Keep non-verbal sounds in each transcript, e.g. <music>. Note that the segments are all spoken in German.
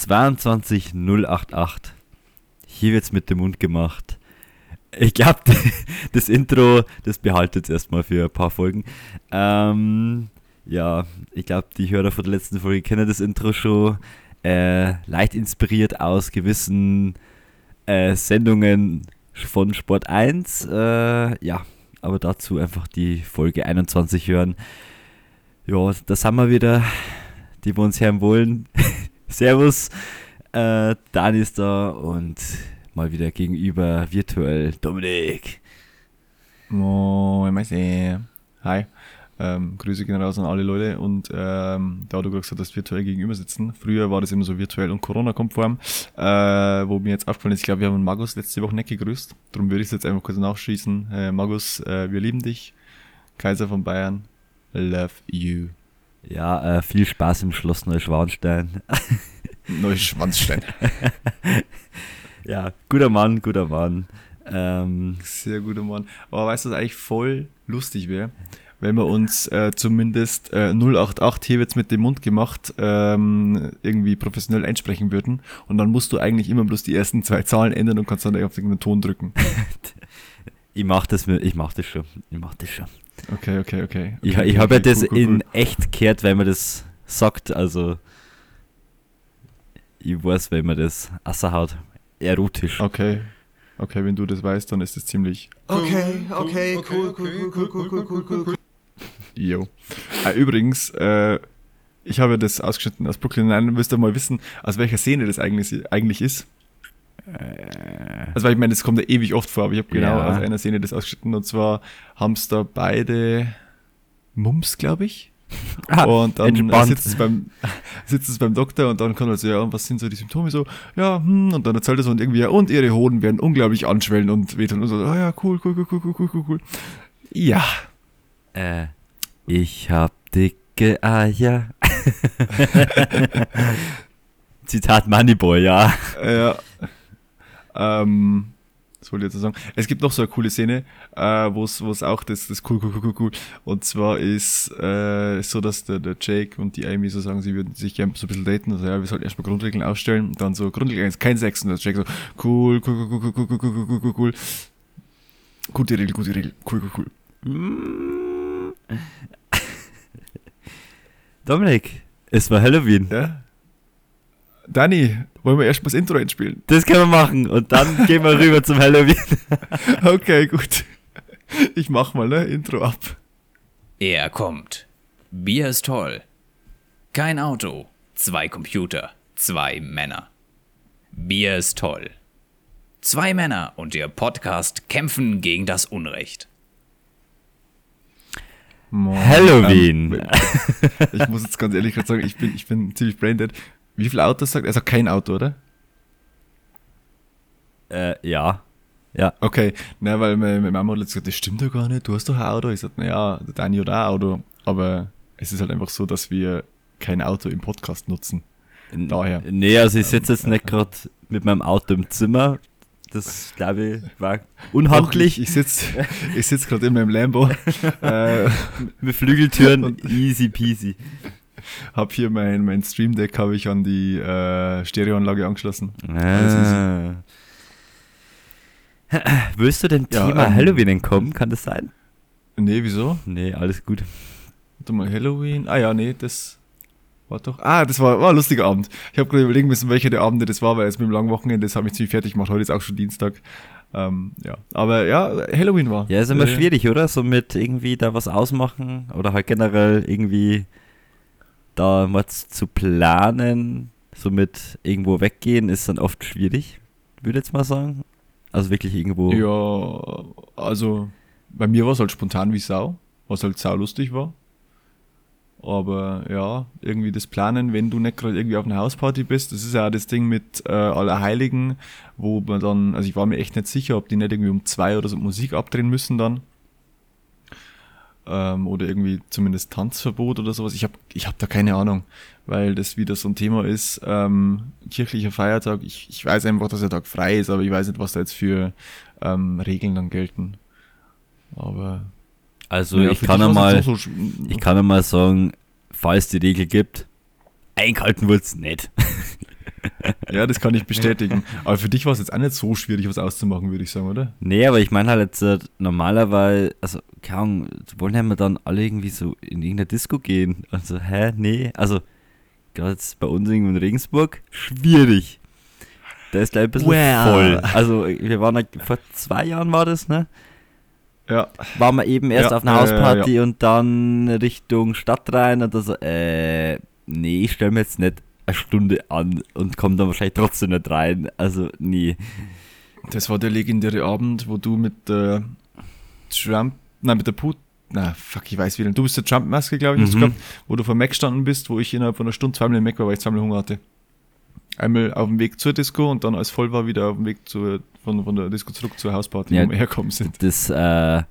22088. Hier wird's mit dem Mund gemacht. Ich glaube, <laughs> das Intro, das behaltet jetzt erstmal für ein paar Folgen. Ähm, ja, ich glaube, die Hörer von der letzten Folge kennen das Intro schon. Äh, leicht inspiriert aus gewissen äh, Sendungen von Sport 1. Äh, ja, aber dazu einfach die Folge 21 hören. Ja, da sind wir wieder, die wir uns hören wollen. <laughs> Servus, äh, Dani ist da und mal wieder gegenüber virtuell Dominik. Moin, Messi. Hi. Ähm, Grüße gehen raus an alle Leute und ähm, da du gesagt hast, virtuell gegenüber sitzen. Früher war das immer so virtuell und Corona-konform, äh, wo mir jetzt aufgefallen ist, ich glaube, wir haben Magus letzte Woche nicht gegrüßt. Darum würde ich es jetzt einfach kurz nachschießen. Äh, Magus, äh, wir lieben dich. Kaiser von Bayern, love you. Ja, äh, viel Spaß im Schloss Neuschwanstein. <laughs> Neuschwanstein. <laughs> ja, guter Mann, guter Mann. Ähm, Sehr guter Mann. Aber weißt du, was eigentlich voll lustig wäre? Wenn wir uns äh, zumindest äh, 088 hier wird's mit dem Mund gemacht ähm, irgendwie professionell einsprechen würden und dann musst du eigentlich immer bloß die ersten zwei Zahlen ändern und kannst dann auf irgendeinen Ton drücken. <laughs> ich mach das, mit, ich mach das schon, ich mach das schon. Okay, okay, okay. ich okay, ich habe okay, ja das cool, cool, in cool. echt gehört, weil man das sagt, also ich weiß, wenn man das außerhaut, erotisch. Okay. Okay, wenn du das weißt, dann ist es ziemlich. Okay, okay, cool, cool, cool, cool, cool, cool, cool, cool, cool. Jo. Äh, übrigens, äh, ich habe das ausgeschnitten aus Brooklyn Nine. Müsst ihr mal wissen, aus welcher Szene das eigentlich, eigentlich ist. Äh. Also, weil ich meine, das kommt ja ewig oft vor, aber ich habe genau ja. aus einer Szene das ausgeschnitten und zwar haben es da beide Mumps, glaube ich. <laughs> Ah, und dann entspannt. sitzt es, beim, <laughs> sitzt es beim Doktor und dann kommt so, ja, und was sind so die Symptome? So, ja, hm, und dann erzählt er so und irgendwie, ja, und ihre Hoden werden unglaublich anschwellen und wehtun und so, oh, ja, cool, cool, cool, cool, cool, cool, cool. Ja. Äh, ich hab dicke Eier. <laughs> Zitat Moneyboy, ja. Ja. Ähm, was wollte ich jetzt sagen? Es gibt noch so eine coole Szene, äh, wo es auch das, das cool, cool, cool, cool, cool. Und zwar ist äh, so, dass der, der Jake und die Amy so sagen, sie würden sich gerne so ein bisschen daten. Also ja, wir sollten erstmal Grundregeln aufstellen. Und dann so Grundregel 1, kein Sex. Und der Jake so, cool, cool, cool, cool, cool, cool, cool, cool, cool, cool, cool. Gute Regel, gute Regel. Cool, cool, cool. Dominik, es war Halloween. Ja? Dani, wollen wir erstmal das Intro einspielen? Das können wir machen und dann <laughs> gehen wir rüber zum Halloween. Okay, gut. Ich mach mal, ne? Intro ab. Er kommt. Bier ist toll. Kein Auto. Zwei Computer. Zwei Männer. Bier ist toll. Zwei Männer und ihr Podcast kämpfen gegen das Unrecht. Halloween. Ähm, ich muss jetzt ganz ehrlich gerade sagen, ich bin, ich bin ziemlich braindead. Wie viele Autos sagt er? Also kein Auto, oder? Äh, ja. Ja. Okay, na, weil meine, Mama hat gesagt, das stimmt ja gar nicht, du hast doch ein Auto. Ich sagte, naja, der Dani hat auch ein Auto. Aber es ist halt einfach so, dass wir kein Auto im Podcast nutzen. Daher. Nee, also ich sitze jetzt nicht gerade mit meinem Auto im Zimmer. Das, glaube ich, war Doch, unhandlich. Ich, ich sitze ich sitz gerade in meinem Lambo, <laughs> äh, mit Flügeltüren, <laughs> easy peasy. <laughs> hab hier mein, mein Stream Deck habe ich an die äh, Stereoanlage angeschlossen. Ah. Willst du dem Ja, Thema ähm, Halloween entkommen? Kann das sein? Nee, wieso? Nee, alles gut. Warte mal, Halloween. Ah ja, nee, das war doch. Ah, das war, war ein lustiger Abend. Ich habe gerade überlegen müssen, welcher der Abende das war, weil jetzt mit dem langen Wochenende, das hat mich ziemlich fertig gemacht. Heute ist auch schon Dienstag. Ähm, ja, aber ja, Halloween war. Ja, ist immer Äh, schwierig, oder? So mit irgendwie da was ausmachen oder halt generell irgendwie da was zu planen, so mit irgendwo weggehen, ist dann oft schwierig, würde ich jetzt mal sagen. Also wirklich irgendwo. Ja, also bei mir war es halt spontan wie Sau, was halt sau lustig war. Aber ja, irgendwie das Planen, wenn du nicht gerade irgendwie auf einer Hausparty bist, das ist ja auch das Ding mit äh, Allerheiligen, wo man dann, also ich war mir echt nicht sicher, ob die nicht irgendwie um zwei oder so Musik abdrehen müssen dann. Ähm, oder irgendwie zumindest Tanzverbot oder sowas. Ich habe ich hab da keine Ahnung, weil das wieder so ein Thema ist. Ähm, kirchlicher Feiertag, ich, ich weiß einfach, dass der Tag frei ist, aber ich weiß nicht, was da jetzt für ähm, Regeln dann gelten. Aber Also ja, ich kann dich ja war's mal, jetzt auch so sch- ich kann ja mal sagen, falls die Regel gibt, eingehalten wird's nicht. <laughs> <laughs> Ja, das kann ich bestätigen. Aber für dich war es jetzt auch nicht so schwierig, was auszumachen, würde ich sagen, oder? Nee, aber ich meine halt jetzt äh, normalerweise, also, keine Ahnung, wollen ja immer dann alle irgendwie so in irgendeine Disco gehen. Also, hä? Nee, also, gerade jetzt bei uns in Regensburg, schwierig. Da ist gleich ein bisschen Well. voll. Also, wir waren, vor zwei Jahren war das, ne? Ja. Waren wir eben erst Ja, auf einer äh, Hausparty und dann Richtung Stadt rein und da so, äh, nee, ich stelle mir jetzt nicht eine Stunde an und komme dann wahrscheinlich trotzdem nicht rein. Also, nee. Das war der legendäre Abend, wo du mit der Trump, nein, mit der Put, na, fuck, ich weiß wieder. Du bist der Trump-Maske, glaube ich, Mhm. gehabt, wo du vor Mac gestanden bist, wo ich innerhalb von einer Stunde zweimal im Mac war, weil ich zweimal Hunger hatte. Einmal auf dem Weg zur Disco und dann als voll war wieder auf dem Weg zur, von, von der Disco zurück zur Hausparty, Ja. wo wir herkommen sind. Das, äh,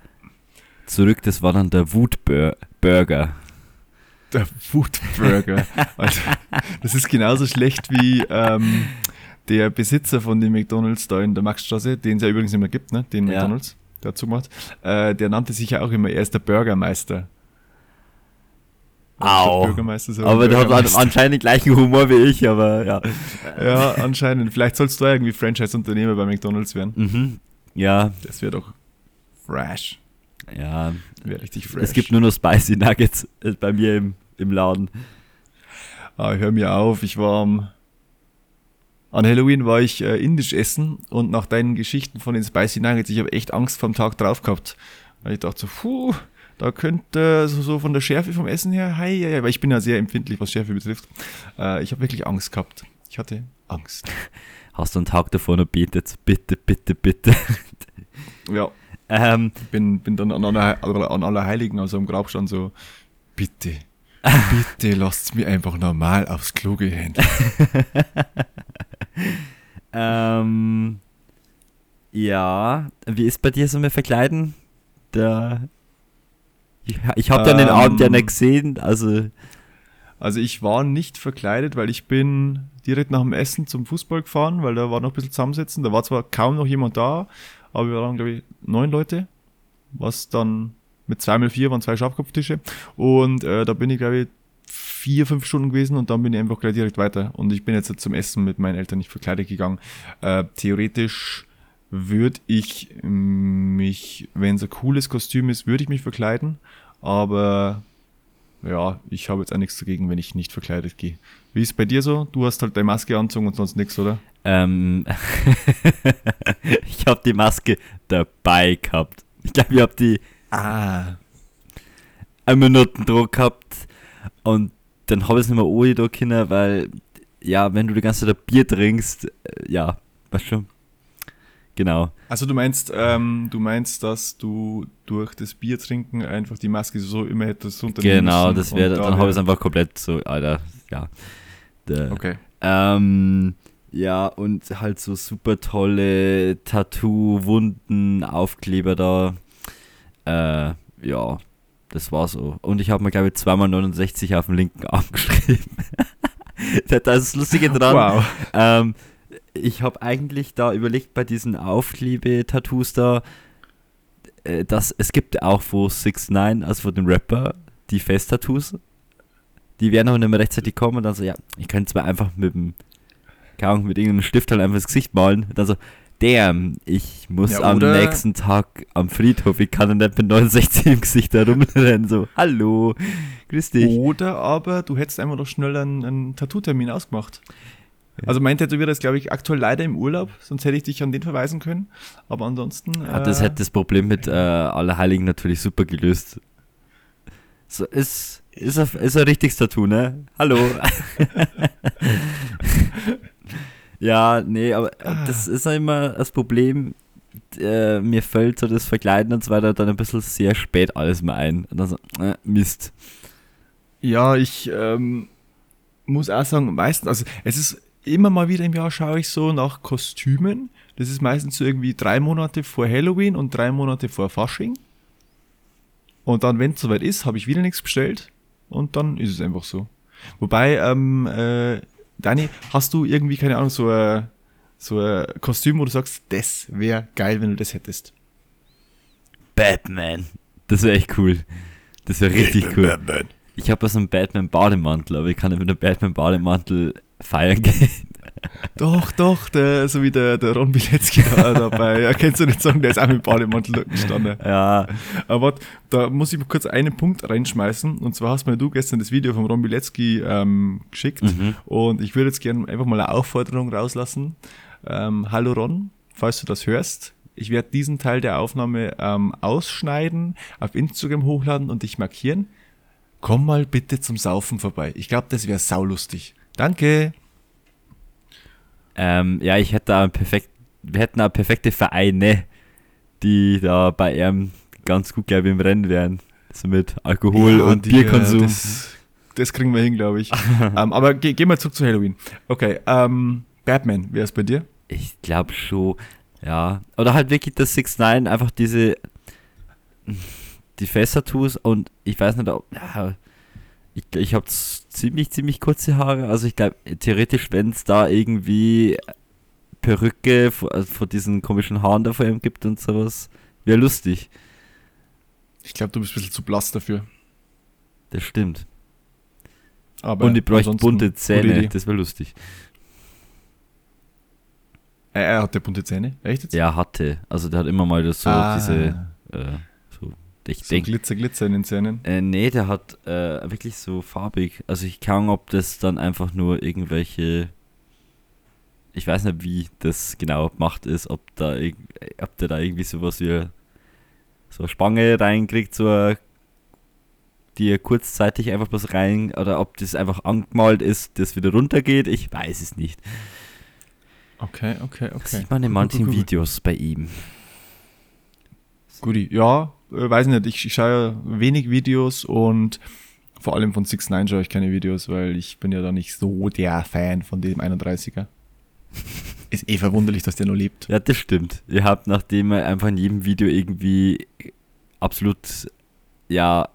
zurück, das war dann der Wutburger. Der Foodburger. also, das ist genauso schlecht wie ähm, der Besitzer von dem McDonalds da in der Maxstraße, den es ja übrigens immer gibt, ne? den Ja. McDonalds, der zugemacht. Äh, der nannte sich ja auch immer, er ist der Burgermeister. Au. Bürgermeister ist Aber der hat anscheinend den gleichen Humor wie ich, aber ja. Ja, anscheinend. Vielleicht sollst du irgendwie Franchise-Unternehmer bei McDonalds werden. Mhm. Ja, Das wäre doch fresh. ja. Richtig fresh. Es gibt nur noch Spicy Nuggets äh, bei mir im, im Laden. Ah, hör mir auf, ich war am. An Halloween war ich äh, indisch essen und nach deinen Geschichten von den Spicy Nuggets, ich habe echt Angst vom Tag drauf gehabt. Weil ich dachte so, puh, da könnte so, so von der Schärfe vom Essen her, hei, hei, hei, weil ich bin ja sehr empfindlich, was Schärfe betrifft. Äh, ich habe wirklich Angst gehabt. Ich hatte Angst. Hast du einen Tag davor noch betet? Bitte, bitte, bitte. Ja, ähm, bin, bin dann an aller, an also am Grab stand so, bitte, <laughs> bitte lasst mir einfach normal aufs Klo gehen. <laughs> ähm, ja, wie ist bei dir so mit Verkleiden? Da, ich ich habe ja den Ähm, Abend ja nicht gesehen, also Also ich war nicht verkleidet, weil ich bin direkt nach dem Essen zum Fußball gefahren, weil da war noch ein bisschen zusammensetzen. Da war zwar kaum noch jemand da, aber wir waren, glaube ich, neun Leute, was dann mit zweimal vier waren zwei Schafkopftische. Und äh, da bin ich, glaube ich, vier, fünf Stunden gewesen und dann bin ich einfach gleich direkt weiter. Und ich bin jetzt zum Essen mit meinen Eltern nicht verkleidet gegangen. Äh, theoretisch würde ich mich, wenn es ein cooles Kostüm ist, würde ich mich verkleiden. Aber ja, ich habe jetzt auch nichts dagegen, wenn ich nicht verkleidet gehe. Wie ist bei dir so? Du hast halt deine Maske anzogen und sonst nichts, oder? Ähm, <laughs> ich habe die Maske dabei gehabt. Ich glaube, ich habe die Ah. einen Minutendruck gehabt und dann habe ich es nicht mehr ohne da können, weil, ja, wenn du die ganze Zeit Bier trinkst, äh, ja, weißt schon. Genau. Also du meinst, ähm, du meinst, dass du durch das Bier trinken einfach die Maske so immer hättest runternehmen Genau, das wäre, da dann habe ich es einfach komplett so, Alter, ja. Der, Okay. Ähm, ja, und halt so super tolle Tattoo-Wunden, Aufkleber da. Äh, ja, das war so. Und ich habe mir, glaube ich, zweimal 69 auf dem linken Arm <laughs> geschrieben. da ist das Lustige dran. Wow. Ähm, ich habe eigentlich da überlegt bei diesen Aufklebe-Tattoos da, äh, dass es gibt auch von 6 9 also von dem Rapper, die Face-Tattoos. Die werden aber nicht mehr rechtzeitig kommen und dann so, ja, ich könnte zwar einfach mit dem, keine Ahnung, mit irgendeinem Stift halt einfach das Gesicht malen. Und dann so, damn, ich muss Ja, am nächsten Tag am Friedhof, ich kann nicht mit 69 im Gesicht herumrennen. So, hallo, grüß dich. Oder aber du hättest einfach noch schnell einen, einen Tattoo-Termin ausgemacht. Also mein Tätowierer ist, glaube ich, aktuell leider im Urlaub, sonst hätte ich dich an den verweisen können. Aber ansonsten. Ja, das äh, hätte das Problem mit äh, Allerheiligen natürlich super gelöst. So, ist, ist, ein, ist ein richtiges Tattoo, ne? Hallo. <laughs> <laughs> ja, nee, aber äh, das ist ja immer das Problem. Äh, mir fällt so das Verkleiden und so weiter dann ein bisschen sehr spät alles mal ein. Und dann so, äh, Mist. Ja, ich ähm, muss auch sagen, meistens, also es ist immer mal wieder im Jahr schaue ich so nach Kostümen. Das ist meistens so irgendwie drei Monate vor Halloween und drei Monate vor Fasching. Und dann, wenn es soweit ist, habe ich wieder nichts bestellt und dann ist es einfach so. Wobei, ähm, äh, Dani, hast du irgendwie, keine Ahnung, so ein, so ein Kostüm, wo du sagst, das wäre geil, wenn du das hättest? Batman. Das wäre echt cool. Das wäre richtig cool. Batman. Ich habe so einen Batman-Bademantel, aber ich kann nicht mit einem Batman-Bademantel feiern gehen. Doch, doch, der, so wie der, der Ron Bilecki da <laughs> dabei. Ja, kennst du nicht sagen, der ist auch mit Bademantel gestanden. Ja, Aber da muss ich kurz einen Punkt reinschmeißen. Und zwar hast mir du gestern das Video von Ron Bilecki ähm, geschickt. Und ich würde jetzt gerne einfach mal eine Aufforderung rauslassen. Ähm, hallo Ron, falls du das hörst. Ich werde diesen Teil der Aufnahme ähm, ausschneiden, auf Instagram hochladen und dich markieren. Komm mal bitte zum Saufen vorbei. Ich glaube, das wäre saulustig. Danke. Ähm, ja, ich hätte da perfekt, wir hätten da perfekte Vereine, die da bei ihm ganz gut, glaube ich, im Rennen wären. So mit Alkohol Ja, und die, Bierkonsum. äh, Das, das kriegen wir hin, glaube ich. <laughs> ähm, aber ge gehen wir zurück zu Halloween. Okay, ähm, Batman, wer ist bei dir? Ich glaube schon, ja. Oder halt wirklich das 6 9 einfach diese die Fässer-Tattoos und ich weiß nicht, ob ja, ich, ich habe ziemlich, ziemlich kurze Haare, also ich glaube theoretisch, wenn es da irgendwie Perücke vor, also vor diesen komischen Haaren da vor ihm gibt und sowas, wäre lustig. Ich glaube, du bist ein bisschen zu blass dafür. Das stimmt. Aber und ich bräuchte bunte Zähne, das wäre lustig. Äh, er hatte bunte Zähne, echt jetzt? Er hatte, also der hat immer mal das so Ah. diese, äh, ich So denke, Glitzer, Glitzer in den Zähnen. Äh, nee, der hat äh, wirklich so farbig. Also ich kann, ob das dann einfach nur irgendwelche. Ich weiß nicht, wie das genau gemacht ist, ob da irg- ob der da irgendwie sowas wie so eine Spange reinkriegt, so eine, die er kurzzeitig einfach bloß rein, oder ob das einfach angemalt ist, das wieder runtergeht, ich weiß es nicht. Okay, okay, Das okay. sieht man in manchen. Videos bei ihm. Guti, ja, äh, weiß nicht, ich, ich schaue ja wenig Videos und vor allem von 6 9 schaue ich keine Videos, weil ich bin ja da nicht so der Fan von dem 31er. <laughs> Ist eh verwunderlich, dass der noch lebt. Ja, das stimmt. Ihr habt, nachdem er einfach in jedem Video irgendwie absolut, ja,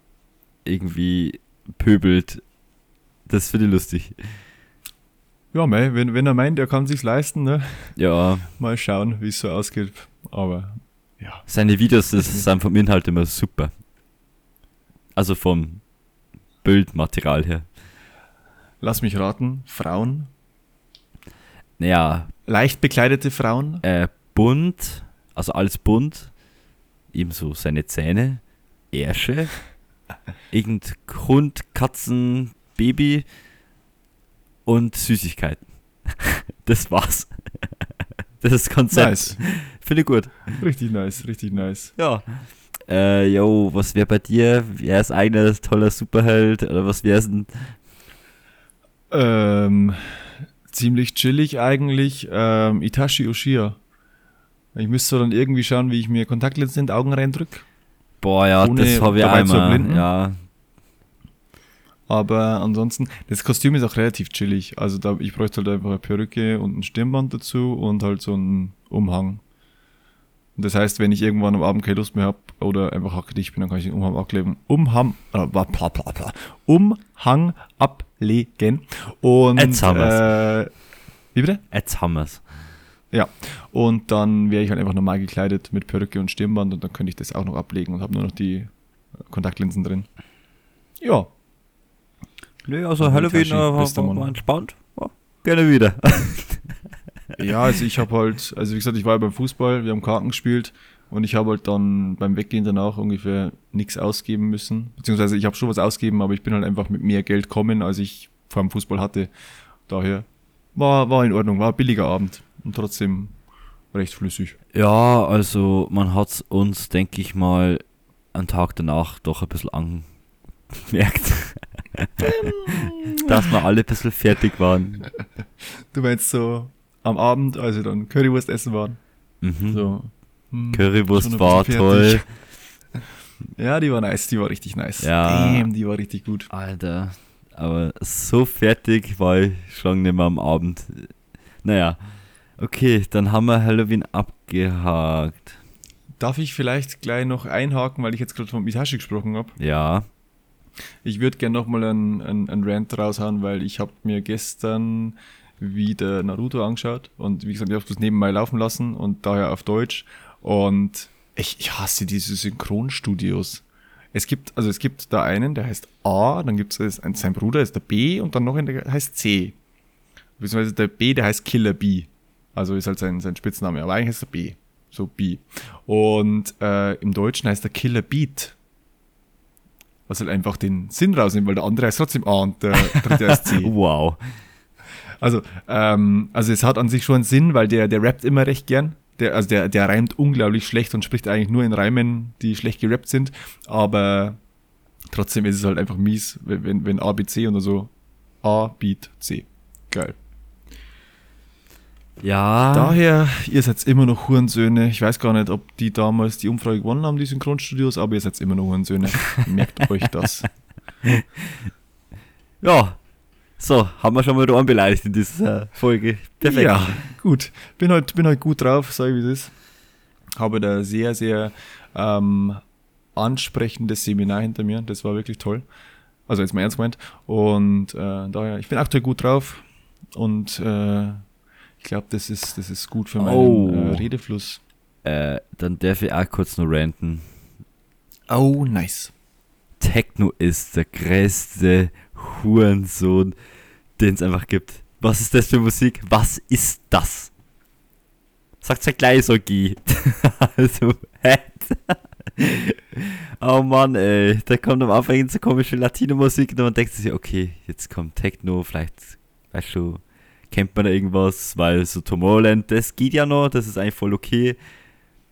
irgendwie pöbelt, das finde ich lustig. Ja, mei, wenn, wenn er meint, er kann sich's leisten, ne? Ja, Mal schauen, wie es so ausgeht. Aber ja. seine Videos das sind vom Inhalt immer super. Also vom Bildmaterial her. Lass mich raten, Frauen, Naja, leicht bekleidete Frauen. äh, bunt, also alles bunt, ebenso seine Zähne, Ärsche, <laughs> irgend Hund, Katzen, Baby und Süßigkeiten. <laughs> Das war's. <laughs> Das Konzept. Nice. Finde ich gut. Richtig nice, richtig nice. Ja. Äh, yo, was wäre bei dir? Wer ist eigener toller Superheld? Oder was wär's denn? Ähm, ziemlich chillig eigentlich. Ähm, Itachi Uchiha. Ich müsste dann irgendwie schauen, wie ich mir Kontaktlinsen in die Augen reindrück. Boah, ja, Ohne das habe ich einmal. Ja, Aber ansonsten, das Kostüm ist auch relativ chillig. Also da, ich bräuchte halt einfach eine Perücke und ein Stirnband dazu und halt so einen Umhang. Und das heißt, wenn ich irgendwann am Abend keine Lust mehr habe oder einfach hackedicht bin, dann kann ich den Umhang ablegen. Umhang, äh, bla, bla, bla. Umhang ablegen. Und Jetzt haben äh, wie bitte? jetzt haben wir's. Ja, und dann wäre ich halt einfach normal gekleidet mit Perücke und Stirnband und dann könnte ich das auch noch ablegen und habe nur noch die Kontaktlinsen drin. Ja, Nee, also Halloween äh, war, war, war entspannt. Ja, gerne wieder. <laughs> ja, also ich habe halt, also wie gesagt, ich war ja beim Fußball, wir haben Karten gespielt und ich habe halt dann beim Weggehen danach ungefähr nichts ausgeben müssen. Beziehungsweise ich habe schon was ausgeben, aber ich bin halt einfach mit mehr Geld kommen, als ich vor dem Fußball hatte. Daher war, war in Ordnung, war ein billiger Abend und trotzdem recht flüssig. Ja, also man hat uns, denke ich mal, einen Tag danach doch ein bisschen angemerkt. <laughs> dass wir alle ein bisschen fertig waren. Du meinst so am Abend, als wir dann Currywurst essen waren? Mhm. So. hm, Currywurst war toll. Ja, die war nice, die war richtig nice. Ja. Damn, die war richtig gut. Alter, aber so fertig war ich schon nicht mehr am Abend. Naja, okay, dann haben wir Halloween abgehakt. Darf ich vielleicht gleich noch einhaken, weil ich jetzt gerade von Mitashi gesprochen habe? Ja, Ich würde gerne nochmal einen, einen, einen Rant raushauen, weil ich habe mir gestern wieder Naruto angeschaut und wie gesagt, ich habe das nebenbei laufen lassen und daher auf Deutsch und ich, ich hasse diese Synchronstudios. Es gibt, also es gibt da einen, der heißt A, dann gibt es sein Bruder ist der B und dann noch einen, der heißt C. beziehungsweise der B, der heißt Killer B. Also ist halt sein, sein Spitzname, aber eigentlich heißt er B. So B. Und äh, im Deutschen heißt er Killer Beat. Was halt einfach den Sinn rausnimmt, weil der andere heißt trotzdem A und der <laughs> dritte heißt C. Wow. Also, ähm, also es hat an sich schon einen Sinn, weil der, der rappt immer recht gern. Der, also der, der reimt unglaublich schlecht und spricht eigentlich nur in Reimen, die schlecht gerappt sind. Aber trotzdem ist es halt einfach mies, wenn, wenn, A, B, C oder so A, Beat, C. Geil. Ja. Daher, ihr seid immer noch Hurensöhne. Ich weiß gar nicht, ob die damals die Umfrage gewonnen haben, die Synchronstudios, aber ihr seid immer noch Hurensöhne. <laughs> Merkt euch das. <laughs> Ja. So, haben wir schon mal Ohren beleidigt in dieser Folge. Perfekt. Ja, gut. Bin halt, bin halt gut drauf, sag ich wie es ist. Habe da sehr, sehr ähm, ansprechendes Seminar hinter mir. Das war wirklich toll. Also jetzt mal ernst gemeint. Und äh, daher, ich bin aktuell gut drauf und äh, glaube, das ist, das ist gut für meinen Oh. äh, Redefluss. Äh, dann darf ich auch kurz nur ranten. Oh, nice. Techno ist der größte Hurensohn, den es einfach gibt. Was ist das für Musik? Was ist das? Sagt's ja gleich so, G. <laughs> also, hä? <laughs> oh Mann, ey. Da kommt am Anfang so komische Latino-Musik und man denkt sich, okay, jetzt kommt Techno, vielleicht, weißt du, kennt man da irgendwas, weil so Tomorrowland, das geht ja noch, das ist eigentlich voll okay.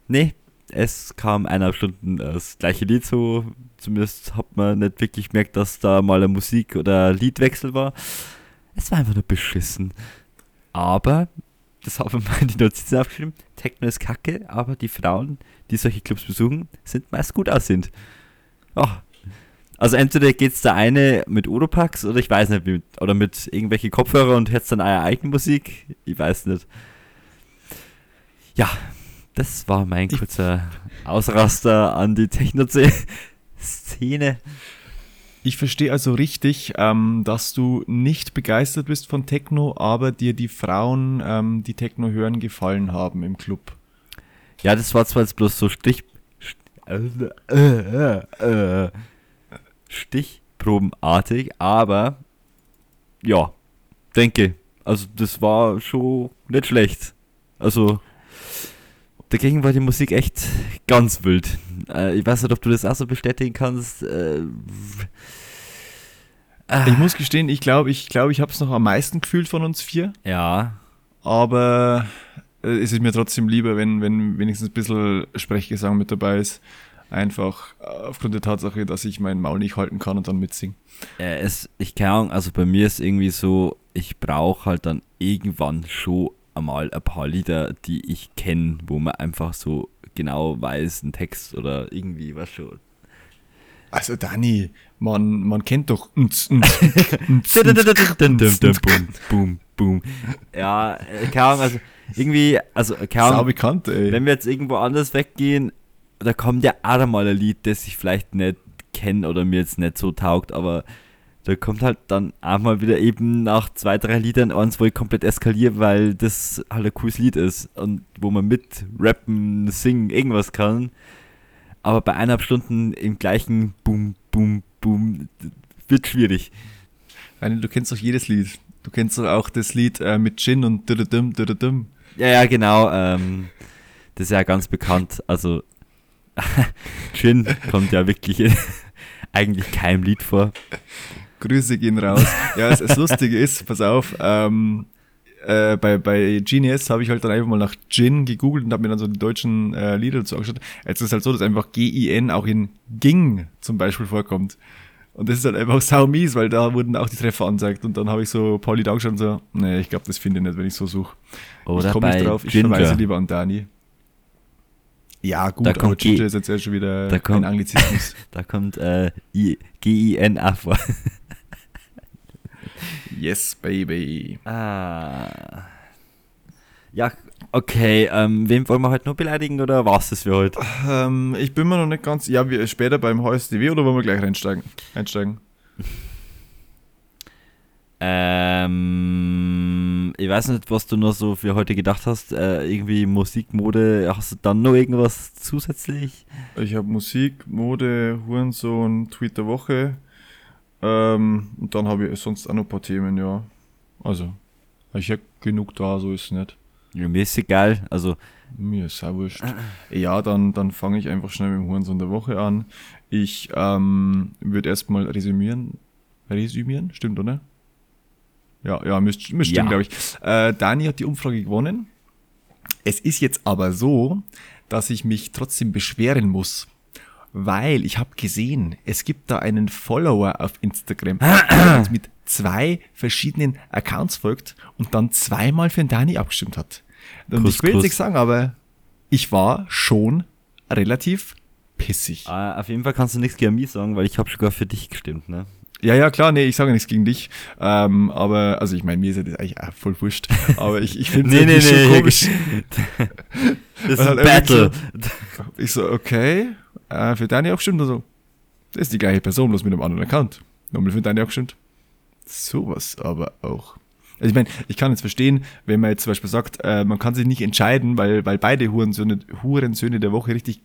Nee, es kam eineinhalb Stunden das gleiche Lied so. Zumindest hat man nicht wirklich gemerkt, dass da mal ein Musik- oder Liedwechsel war. Es war einfach nur beschissen. Aber, das habe ich mal in die Notizen aufgeschrieben, Techno ist kacke, aber die Frauen, die solche Clubs besuchen, sind meist gut aussehend. Ja. Also entweder geht's der eine mit Oropax oder ich weiß nicht, mit, oder mit irgendwelche Kopfhörer und hört dann eine eigene Musik. Ich weiß nicht. Ja, das war mein kurzer Ausraster an die Techno-Szene. Ich verstehe also richtig, ähm, dass du nicht begeistert bist von Techno, aber dir die Frauen, ähm, die Techno hören, gefallen haben im Club. Ja, das war zwar jetzt bloß so Stich... St- äh, äh, äh, Stichprobenartig, aber ja, denke, also das war schon nicht schlecht. Also dagegen war die Musik echt ganz wild. Äh, ich weiß nicht, ob du das auch so bestätigen kannst. Äh, ah, Ich muss gestehen, ich glaube, ich, glaube, ich habe es noch am meisten gefühlt von uns vier, ja, aber äh, es ist mir trotzdem lieber, wenn, wenn wenigstens ein bisschen Sprechgesang mit dabei ist. Einfach äh, aufgrund der Tatsache, dass ich meinen Maul nicht halten kann und dann mitsingen. Äh, es, ich keine Ahnung, also bei mir ist irgendwie so, ich brauche halt dann irgendwann schon einmal ein paar Lieder, die ich kenne, wo man einfach so genau weiß, ein Text oder irgendwie was schon. Also Dani, man, man kennt doch boom, boom. Ja, äh, keine Ahnung, also irgendwie, also keine Sau Ahnung, bekannt, ey. wenn wir jetzt irgendwo anders weggehen, da kommt ja auch mal ein Lied, das ich vielleicht nicht kenne oder mir jetzt nicht so taugt, aber da kommt halt dann auch mal wieder eben nach zwei, drei Liedern eins, wo ich komplett eskaliere, weil das halt ein cooles Lied ist und wo man mit rappen, singen, irgendwas kann. Aber bei eineinhalb Stunden im gleichen Boom, Boom, Boom wird schwierig. Dani, du kennst doch jedes Lied. Du kennst doch auch das Lied äh, mit Gin und dududum, dududum. Ja, ja, genau. Ähm, das ist ja ganz bekannt. Also, <laughs> Gin kommt ja wirklich in <laughs> eigentlich keinem Lied vor. Grüße gehen raus. ja, das, das Lustige ist, pass auf, ähm, äh, bei, bei Genius habe ich halt dann einfach mal nach Gin gegoogelt und habe mir dann so die deutschen äh, Lieder dazu angeschaut. Jetzt ist es halt so, dass einfach G-I-N auch in Ging zum Beispiel vorkommt. Und das ist halt einfach sau mies, weil da wurden auch die Treffer angezeigt. Und dann habe ich so Paul Lied angeschaut und so, nee, ich glaube, das finde ich nicht, wenn ich so suche. Oder ich komme nicht drauf, ich Ginger. verweise lieber an Dani. Ja, gut, Da kommt G- ist jetzt ja schon wieder da kommt- ein Anglizismus. <laughs> Da kommt äh, G-I-N-A vor. <laughs> yes, baby. Ah. Ja, okay. Ähm, wen wollen wir heute noch beleidigen oder war's das für heute? Ähm, ich bin mir noch nicht ganz. Ja, wir später beim HSDW oder wollen wir gleich reinsteigen? Einsteigen. <laughs> Ähm, ich weiß nicht, was du noch so für heute gedacht hast. Äh, irgendwie Musikmode. Hast du dann noch irgendwas zusätzlich? Ich habe Musik, Mode, Hurensohn, Tweet der Woche. Ähm, und dann habe ich sonst auch noch ein paar Themen, ja. Also, Ich hätte genug da, so ist es nicht. Ja, mir ist egal. Also, Mir ist auch wurscht. Ja, dann, dann fange ich einfach schnell mit dem Hurensohn der Woche an. Ich ähm, würde erstmal resümieren. Resümieren? Stimmt, oder? Ja, ja, müsste müsst Ja. stimmen, glaube ich. Äh, Dani hat die Umfrage gewonnen. Es ist jetzt aber so, dass ich mich trotzdem beschweren muss. Weil ich habe gesehen, es gibt da einen Follower auf Instagram, der uns mit zwei verschiedenen Accounts folgt und dann zweimal für den Dani abgestimmt hat. Und Kuss, ich will jetzt Kuss. nichts sagen, aber ich war schon relativ pissig. äh, auf jeden Fall kannst du nichts gegen mich sagen, weil ich habe sogar für dich gestimmt, ne? Ja, ja, klar, nee, ich sage nichts gegen dich. Ähm, aber, also ich meine, mir ist ja das eigentlich auch voll wurscht. Aber ich, ich finde Nee, nee, schon nee. komisch. <laughs> Das ist ein er Battle. Ich so, okay, äh, für Dani abgestimmt oder so. Das ist die gleiche Person, bloß mit einem anderen Account. Nochmal für Dani abgestimmt. Sowas aber auch. Also ich meine, ich kann jetzt verstehen, wenn man jetzt zum Beispiel sagt, äh, man kann sich nicht entscheiden, weil, weil beide Hurensöhne, Hurensöhne der Woche richtig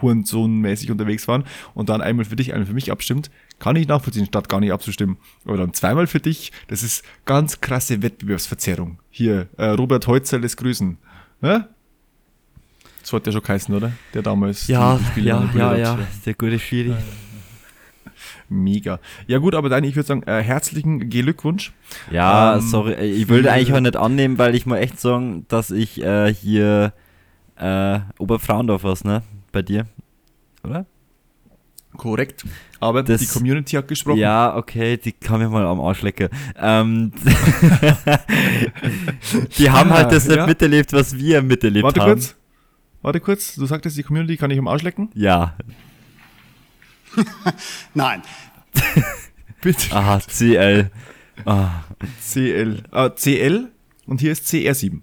Hurensohn-mäßig unterwegs waren und dann einmal für dich, einmal für mich abstimmt, kann ich nachvollziehen, statt gar nicht abzustimmen. Aber dann zweimal für dich, das ist ganz krasse Wettbewerbsverzerrung. Hier, äh, Robert Heutzel lässt grüßen. Ne? Das hat ja schon geheißen, oder? Der damals Ja, ja, ja, ja, der gute Schiri. Mega. Ja gut, aber Dani, ich würde sagen, äh, herzlichen Glückwunsch. Ja, Ähm, sorry, äh, ich wollte für- eigentlich auch nicht annehmen, weil ich mal echt sagen, dass ich äh, hier äh, Oberfrauendorf was, ne? Bei dir. Oder? Korrekt. Aber Das- die Community hat gesprochen. Ja, okay, die kann mir mal am Arsch lecken. Ähm, <laughs> die haben halt das nicht Ja. miterlebt, was wir miterlebt Warte haben. kurz. Warte kurz. Du sagtest, die Community kann ich am Arsch lecken? Ja, <laughs> Nein. <laughs> Bitte. aha, CL. Ah, CL. Ah, CL und hier ist CR7.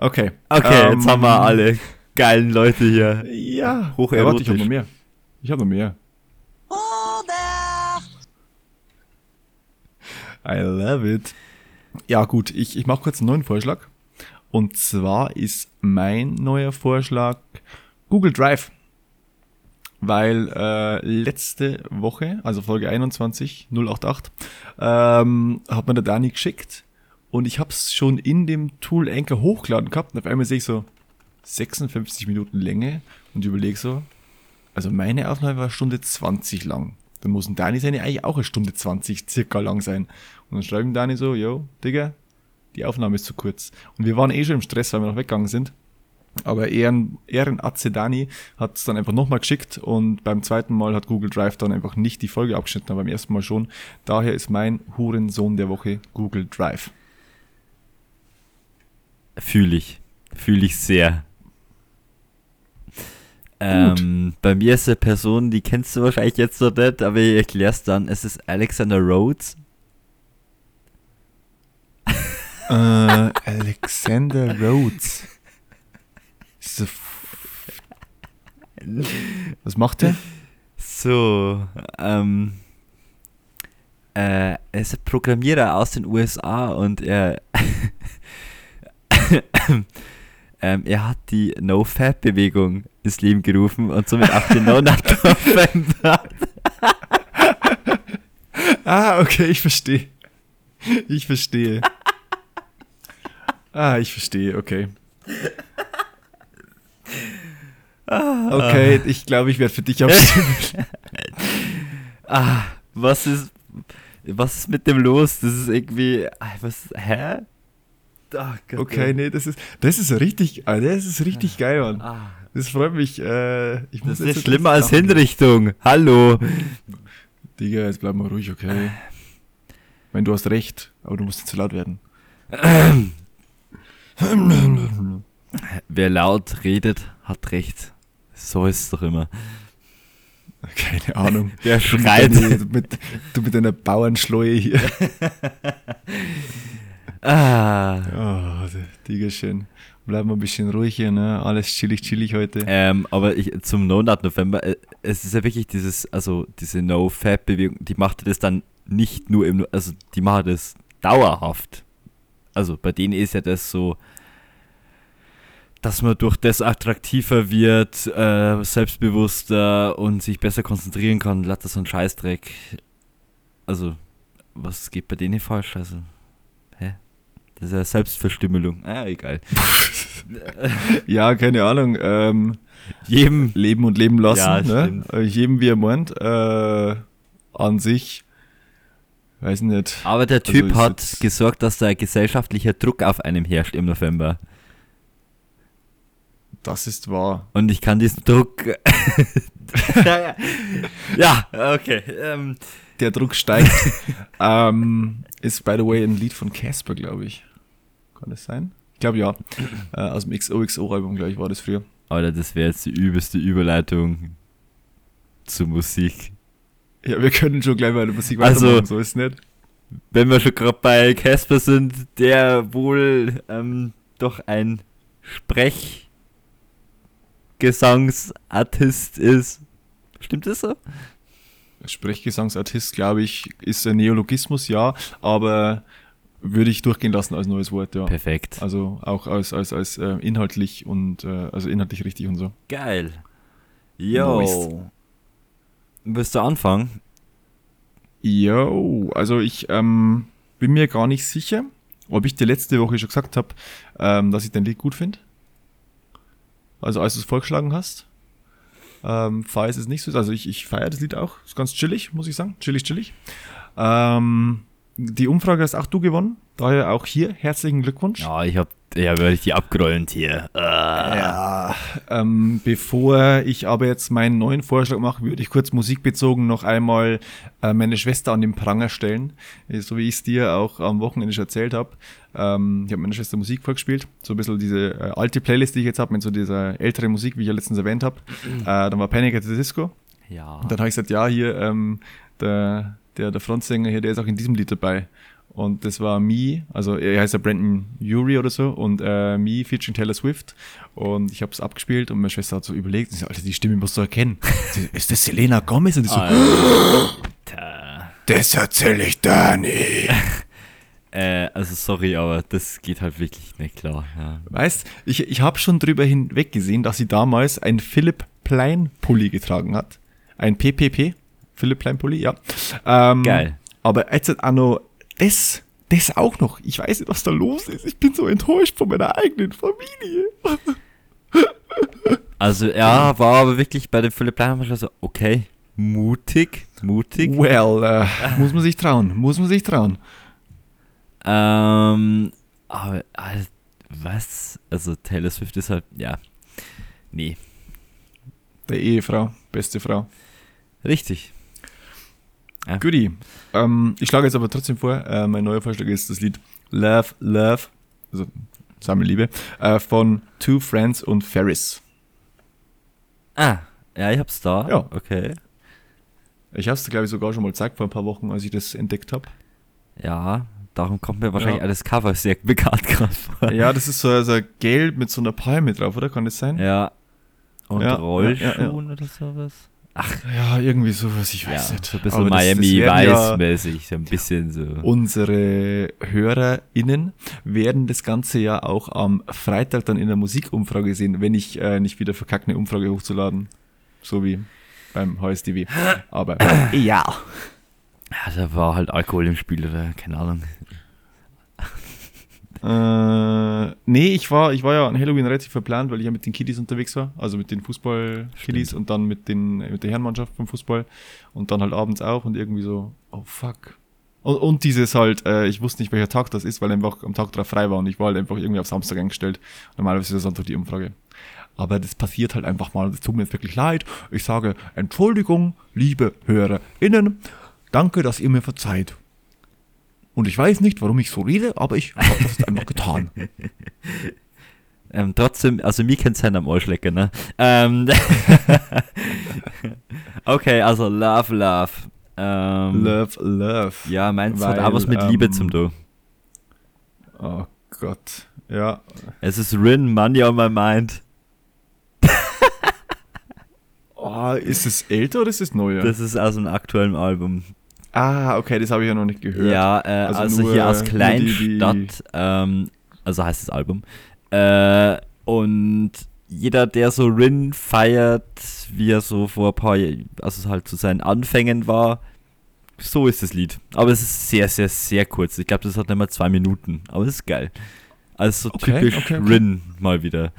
Okay. okay, Ähm, jetzt haben wir alle geilen Leute hier. Ja. Hocherotisch. Ja, warte, ich habe noch mehr. Ich habe noch mehr. I love it. Ja, gut, ich, ich mache kurz einen neuen Vorschlag. Und zwar ist mein neuer Vorschlag Google Drive. Weil äh, letzte Woche, also Folge 21, 088, ähm, hat mir der Dani geschickt und ich habe es schon in dem Tool Anchor hochgeladen gehabt und auf einmal sehe ich so 56 Minuten Länge und überlege so, also meine Aufnahme war Stunde 20 lang. Dann muss ein Dani seine eigentlich auch eine Stunde 20 circa lang sein. Und dann schreibt Dani so, yo, Digga, die Aufnahme ist zu kurz. Und wir waren eh schon im Stress, weil wir noch weggegangen sind. Aber Ehren, Ehren Atze Dani hat es dann einfach nochmal geschickt und beim zweiten Mal hat Google Drive dann einfach nicht die Folge abgeschnitten, aber beim ersten Mal schon. Daher ist mein Hurensohn der Woche Google Drive. Fühle ich. Fühle ich sehr. Ähm, bei mir ist eine Person, die kennst du wahrscheinlich jetzt noch nicht, aber ich erkläre es dann. Es ist Alexander Rhodes. äh, Alexander Rhodes. So Was macht er? So, ähm, äh, er ist ein Programmierer aus den USA und er, <laughs> <coughs> ähm, er hat die No-Fab-Bewegung ins Leben gerufen und somit auch den No-Nut-November. <laughs> Ah, okay, ich verstehe. Ich verstehe. Ah, ich verstehe, okay. Okay, ich glaube, ich werde für dich abstimmen. <laughs> Ah, was ist, was ist mit dem los? Das ist irgendwie, ah, was, hä? Ach Gott, Okay, nee, das ist, das ist richtig, ah, das ist richtig geil, Mann. Ah, Das freut mich. Äh, ich muss das jetzt ist schlimmer als. Hinrichtung. Hallo. Digga, jetzt bleib mal ruhig, okay? Ich meine, du hast recht, aber du musst nicht zu laut werden. Wer laut redet, hat recht. So ist es doch immer. Keine Ahnung. <laughs> Wer Du schreit. mit, deine- mit, du mit deiner Bauernschleue hier. <laughs> Ah. Oh, Digga, schön. Bleib mal ein bisschen ruhig hier, ne? Alles chillig, chillig heute. Ähm, aber ich, zum No Nut November, äh, es ist ja wirklich dieses, also diese No Fab Bewegung, die macht das dann nicht nur im, also die macht das dauerhaft. Also bei denen ist ja das so, dass man durch das attraktiver wird, äh, selbstbewusster und sich besser konzentrieren kann, lat das so ein Scheißdreck. Also, was geht bei denen falsch? Also? Das ist ja Selbstverstümmelung. Ah, egal. <laughs> Ja, keine Ahnung. Ähm, Jedem. leben und leben lassen. Ja, ne? Äh, Jedem wie er meint. Äh, an sich, weiß nicht. Aber der Also Typ ist hat gesorgt, dass da ein gesellschaftlicher Druck auf einem herrscht im November. Das ist wahr. Und ich kann diesen Druck. <laughs> <laughs> ja, okay. Ähm, Der Druck steigt. ähm, ist, by the way, ein Lied von Casper, glaube ich. Kann das sein? Ich glaube ja. <clears throat> Äh, aus dem XOXO-Album, glaube ich, war das früher. Alter, das wäre jetzt die übelste Überleitung zur Musik. Ja, wir können schon gleich bei der Musik Also- weitermachen, so ist es nicht. Wenn wir schon gerade bei Casper sind, der wohl ähm, doch ein Sprechgesangsartist ist. Stimmt das so? Sprechgesangsartist, glaube ich, ist ein Neologismus, ja, aber würde ich durchgehen lassen als neues Wort, ja. Perfekt. Also auch als, als, als äh, inhaltlich und äh, also inhaltlich richtig und so. Geil. Yo. Nice. Willst du anfangen? Jo, also ich ähm, bin mir gar nicht sicher, ob ich dir letzte Woche schon gesagt habe, ähm, dass ich dein Lied gut finde. Also als du es vorgeschlagen hast. Ähm, falls es nicht so ist, also ich, ich feiere das Lied auch. Ist ganz chillig, muss ich sagen. Chillig, chillig. Ähm, die Umfrage hast auch du gewonnen. Daher auch hier herzlichen Glückwunsch. Ja, ich hab, ja, werde ich die abgeräumt hier. Ah. Ja, ähm, bevor ich aber jetzt meinen neuen Vorschlag mache, würde ich kurz musikbezogen noch einmal äh, meine Schwester an den Pranger stellen. Äh, So wie ich es dir auch am Wochenende schon erzählt habe. Ähm, ich habe meiner Schwester Musik vorgespielt. So ein bisschen diese äh, alte Playlist, die ich jetzt habe, mit so dieser älteren Musik, wie ich ja letztens erwähnt habe. äh, dann war Panic at the Disco. Ja. Und dann habe ich gesagt, ja, hier, ähm, der, der, der Frontsänger hier, der ist auch in diesem Lied dabei. Und das war Me, also er heißt ja Brandon Urie oder so, und äh, Me featuring Taylor Swift. Und ich habe es abgespielt und meine Schwester hat so überlegt, sie so, Alter, die Stimme musst du erkennen. <laughs> Ist das Selena Gomez? Und ich so, Alter. das erzähle ich Dani. <laughs> Äh, also sorry, aber das geht halt wirklich nicht klar. Ja. Weißt, ich, ich habe schon drüber hinweg gesehen, dass sie damals ein Philipp Plein Pulli getragen hat. Ein PPP, Philipp Plein Pulli, ja. Ähm, Geil. Aber jetzt auch noch das, das auch noch. Ich weiß nicht, was da los ist. Ich bin so enttäuscht von meiner eigenen Familie. <laughs> Also er war aber wirklich bei dem Philipp schon so, okay, mutig, mutig. Well, äh, muss man sich trauen, muss man sich trauen. Ähm, aber äh, was? Also Taylor Swift ist halt, ja, nee, Der Ehefrau, beste Frau. richtig. Goodie. Ähm, ich schlage jetzt aber trotzdem vor, äh, mein neuer Vorschlag ist das Lied Love, Love, also Sammelliebe, äh, von Two Friends und Ferris. Ah, ja, ich hab's da. Ja. Okay. Ich habe es, glaube ich, sogar schon mal gezeigt vor ein paar Wochen, als ich das entdeckt habe. Ja, darum kommt mir wahrscheinlich Ja. alles Cover sehr bekannt gerade vor. Ja, das ist so, so gelb mit so einer Palme drauf, oder? Kann das sein? Ja. Und Ja, Rollschuhen ja, oder sowas. Ja, irgendwie sowas, ich Ja, weiß nicht. so ein bisschen Aber das- das Miami werden ja- Vice-mäßig, so ein bisschen so. Unsere HörerInnen werden das Ganze ja auch am Freitag dann in der Musikumfrage sehen, wenn ich äh, nicht wieder verkacke, eine Umfrage hochzuladen. So wie beim HSDW. Aber ja. Ja, da war halt Alkohol im Spiel oder keine Ahnung. Äh, nee, ich war, ich war ja an Halloween relativ verplant, weil ich ja mit den Kiddies unterwegs war. Also mit den Fußball-Kiddies und dann mit, den, mit der Herrenmannschaft vom Fußball. Und dann halt abends auch und irgendwie so, oh fuck. Und, und dieses halt, äh, ich wusste nicht, welcher Tag das ist, weil einfach am Tag drauf frei war und ich war halt einfach irgendwie auf Samstag eingestellt. Normalerweise ist das Sonntag die Umfrage. Aber das passiert halt einfach mal. Das tut mir jetzt wirklich leid. Ich sage Entschuldigung, liebe HörerInnen. Danke, dass ihr mir verzeiht. Und ich weiß nicht, warum ich so rede, aber ich habe das einfach getan. <laughs> Ähm, trotzdem, also mir kennt sein am Arschlecker, ne? Ähm, <laughs> okay, also Love, Love. Ähm, Love, love. Ja, meins hat Weil, auch was mit Liebe ähm, zum tun. Oh Gott. Ja. Es ist Rin, Money on my mind. Oh, ist es älter oder ist es neuer? Das ist aus einem aktuellen Album. Ah, okay, das habe ich ja noch nicht gehört. Ja, äh, also, Also nur- hier aus nur die- Kleinstadt, die- ähm, also heißt das Album. Äh, und jeder, der so Rin feiert, wie er so vor ein paar, Jahr- also halt zu seinen Anfängen war, so ist das Lied. Aber es ist sehr, sehr, sehr kurz. Ich glaube, das hat nicht mal zwei Minuten. Aber es ist geil. Also so Okay, typisch okay, okay. Rin mal wieder.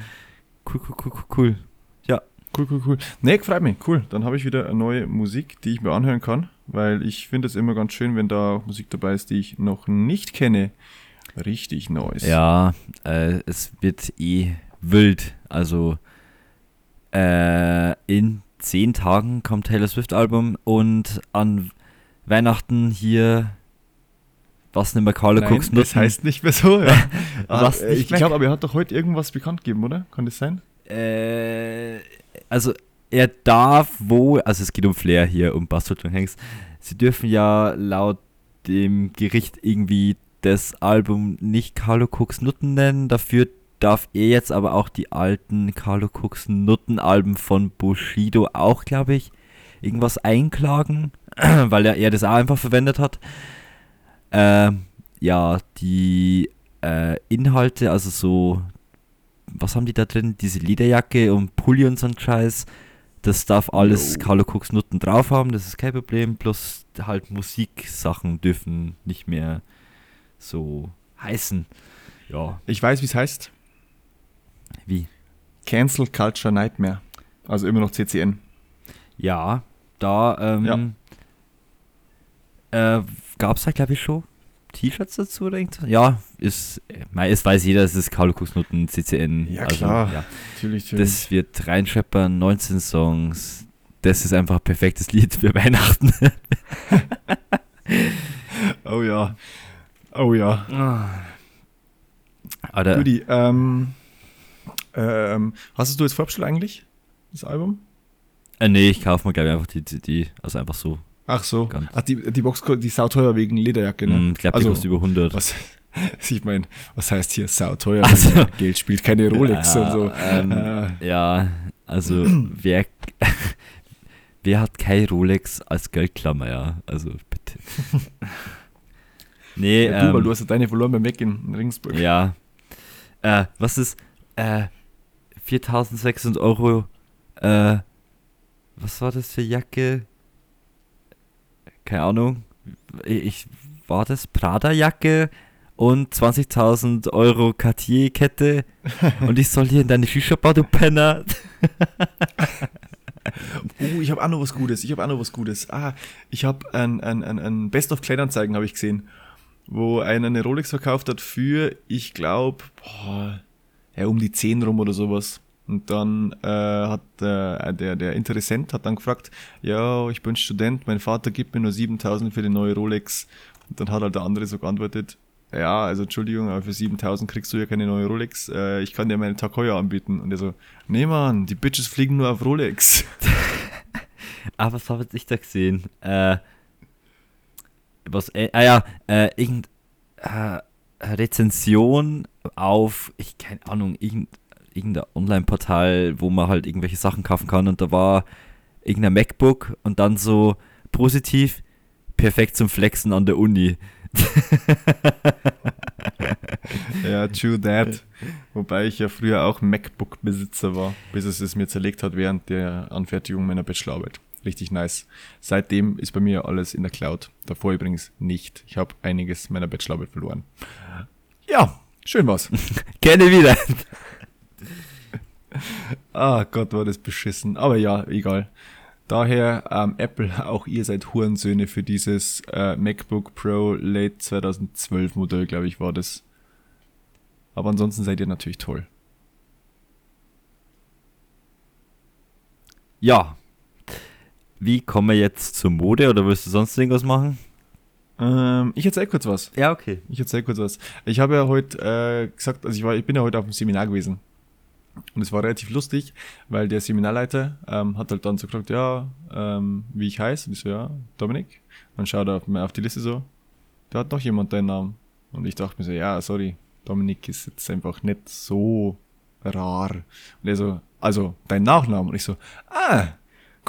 Cool, cool, cool, cool, cool. Ja. Cool, cool, cool. Nee, freut mich. Cool. Dann habe ich wieder eine neue Musik, die ich mir anhören kann, weil ich finde es immer ganz schön, wenn da Musik dabei ist, die ich noch nicht kenne. Richtig nice. Ja, äh, es wird eh wild. Also äh, in zehn Tagen kommt Taylor Swift Album und an Weihnachten hier was nicht mehr Carlo Nein, Cooks das heißt nicht mehr so. Ja. <laughs> Was äh, ich mehr? glaube, aber er hat doch heute irgendwas bekannt gegeben, oder? Kann das sein? Äh, also er darf wohl, also es geht um Flair hier, um Bastard und Hanks. Sie dürfen ja laut dem Gericht irgendwie das Album nicht Carlo Cooks Nutten nennen. Dafür darf er jetzt aber auch die alten Carlo Cooks Nutten Alben von Bushido auch, glaube ich, irgendwas einklagen, <clears throat> weil er, er das auch einfach verwendet hat. Ähm, ja, die äh, Inhalte, also so was haben die da drin? Diese Lederjacke und Pulli und so ein Scheiß. Das darf alles Jo. Carlo Cooks Nutten drauf haben, das ist kein Problem. Plus halt Musiksachen dürfen nicht mehr so heißen. Ja, Ich weiß, wie es heißt. wie? Cancel Culture Nightmare. Also immer noch CCN. Ja, da ähm, Äh, gab es da glaube ich schon T-Shirts dazu oder irgendwas? Ja, ist, es weiß jeder, es ist Carlo Nutten, CCN. Ja, also, klar. ja. Natürlich, natürlich. Das wird reinscheppern, 19 Songs. Das ist einfach ein perfektes Lied für <laughs> Weihnachten. <laughs> oh ja. Oh ja. Oder, Guti, ähm, ähm, hast du jetzt vorbestellt eigentlich? Das Album? äh, nee, ich kaufe mir glaube ich einfach die CD. Also einfach so. Ach so. Ganz- Ach, die, die Box, die ist sauteuer wegen Lederjacke, ne? Mm, Ich glaube, die also, kostet über 100. was, <laughs> ich meine, was heißt hier sauteuer? Also- Also, Geld spielt keine Rolex Ja, und so. ähm, Äh, Ja, also <clears throat> wer, <laughs> wer hat kein Rolex als Geldklammer, ja? Also bitte. <laughs> nee, ja, du, weil ähm, du hast ja deine verloren beim Weg in Ringsburg. ja. Äh, was ist, äh, 4600 Euro, äh, was war das für Jacke? Keine Ahnung. Ich, war das Prada-Jacke und 20.000 Euro Cartier-Kette <laughs> und ich soll hier in deine Shisha-Bar, du Penner. Oh, <laughs> ich habe auch noch was Gutes. Ich habe auch noch was Gutes. Ah, ich habe ein, ein, ein, ein Best of Kleinanzeigen habe ich gesehen, wo einer eine Rolex verkauft hat für, ich glaube, ja, um die 10 rum oder sowas. Und dann äh, hat äh, der, der Interessent hat dann gefragt, ja, ich bin Student, mein Vater gibt mir nur 7000 für die neue Rolex. Und dann hat halt der andere so geantwortet, ja, also Entschuldigung, aber für 7000 kriegst du ja keine neue Rolex. Äh, ich kann dir meine heuer anbieten. Und er so, nee Mann, die Bitches fliegen nur auf Rolex. <laughs> Ah, was habe ich da gesehen? Äh, was, äh, ah ja, äh, irgend, äh, Rezension auf, ich keine Ahnung, irgend, irgendein Online-Portal, wo man halt irgendwelche Sachen kaufen kann und da war irgendein MacBook und dann so positiv, perfekt zum Flexen an der Uni. Ja, true that. Wobei ich ja früher auch MacBook-Besitzer war, bis es es mir zerlegt hat während der Anfertigung meiner Bachelorarbeit. Richtig nice. Seitdem ist bei mir alles in der Cloud. Davor übrigens nicht. Ich habe einiges meiner Bachelorarbeit verloren. Ja, schön war's. <laughs> Kenne wieder. Ah Gott, war das beschissen. Aber ja, egal. Daher, ähm, Apple, <laughs> auch ihr seid Hurensöhne für dieses äh, MacBook Pro Late 2012 Modell, glaube ich, war das. Aber ansonsten seid ihr natürlich toll. Ja. Wie kommen wir jetzt zur Mode oder willst du sonst irgendwas machen? Ähm, ich erzähl kurz was. Ja, okay. Ich erzähl kurz was. Ich habe ja heute äh, gesagt, also ich, war, ich bin ja heute auf dem Seminar gewesen. Und es war relativ lustig, weil der Seminarleiter ähm, hat halt dann so gefragt, ja, ähm, wie ich heiße. Und ich so, ja, Dominik. Dann schaut auf, auf die Liste so, da hat noch jemand deinen Namen. Und ich dachte mir so, ja, sorry, Dominik ist jetzt einfach nicht so rar. Und er so, also dein Nachname. Und ich so, ah,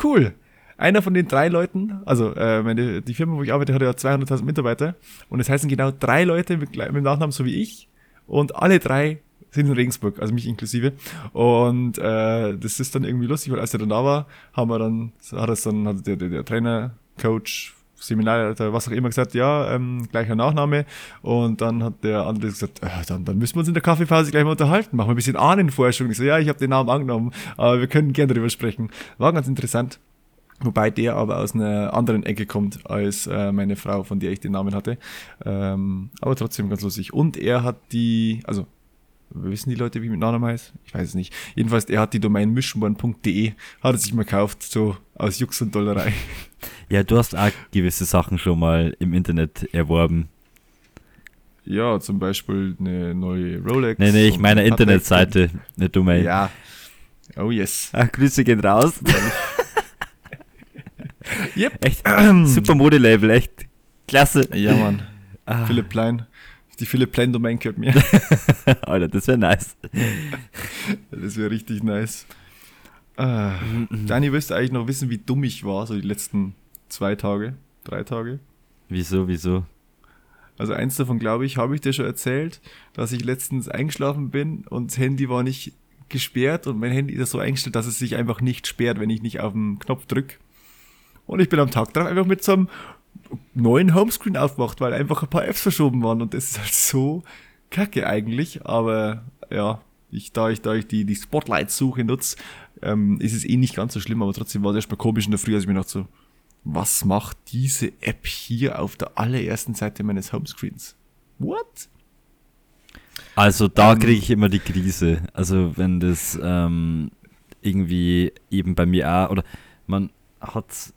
cool. Einer von den drei Leuten, also äh, meine, die Firma, wo ich arbeite, hat ja 200.000 Mitarbeiter. Und es heißen genau drei Leute mit, mit dem Nachnamen, so wie ich. Und alle drei sind in Regensburg, also mich inklusive. Und äh, das ist dann irgendwie lustig, weil als er dann da war, haben wir dann, hat es dann, hat der, der, der Trainer, Coach, Seminarleiter, was auch immer, gesagt, ja, ähm, gleicher Nachname. Und dann hat der andere gesagt, äh, dann, dann müssen wir uns in der Kaffeepause gleich mal unterhalten, machen wir ein bisschen Ahnenforschung. Ich so, ja, ich habe den Namen angenommen, aber wir können gerne darüber sprechen. War ganz interessant. Wobei der aber aus einer anderen Ecke kommt als äh, meine Frau, von der ich den Namen hatte. Ähm, aber trotzdem ganz lustig. Und er hat die, also wissen die Leute, wie mit Nachnamen heißt? Ich weiß es nicht. Jedenfalls, er hat die Domain mischenborn.de, hat er sich mal gekauft, so aus Jux und Dollerei. Ja, du hast auch gewisse Sachen schon mal im Internet erworben. Ja, zum Beispiel eine neue Rolex. Nee, nee, ich meine Internetseite, eine Domain. Ja. Oh yes. Ach, Grüße gehen raus. <laughs> Yep. echt <clears throat> super Modelabel, echt klasse. Ja, Mann. Ah, Philipp Plein. Die Philipp Plein Domain gehört mir. <laughs> Alter, das wäre nice. Das wäre richtig nice. Ah. Dani, willst du eigentlich noch wissen, wie dumm ich war, so die letzten zwei Tage, drei Tage? Wieso, wieso? Also eins davon, glaube ich, habe ich dir schon erzählt, dass ich letztens eingeschlafen bin und das Handy war nicht gesperrt und mein Handy ist so eingestellt, dass es sich einfach nicht sperrt, wenn ich nicht auf den Knopf drücke. Und ich bin am Tag drauf einfach mit so einem neuen Homescreen aufgewacht, weil einfach ein paar Apps verschoben waren und das ist halt so kacke eigentlich, aber ja, ich, da ich, da ich die, die Spotlight-Suche nutze, ähm, ist es eh nicht ganz so schlimm, aber trotzdem war es erstmal komisch in der Früh, als ich mir dachte so, was macht diese App hier auf der allerersten Seite meines Homescreens? What? Also da Ähm. kriege ich immer die Krise. Also wenn das ähm, irgendwie eben bei mir auch, oder man hat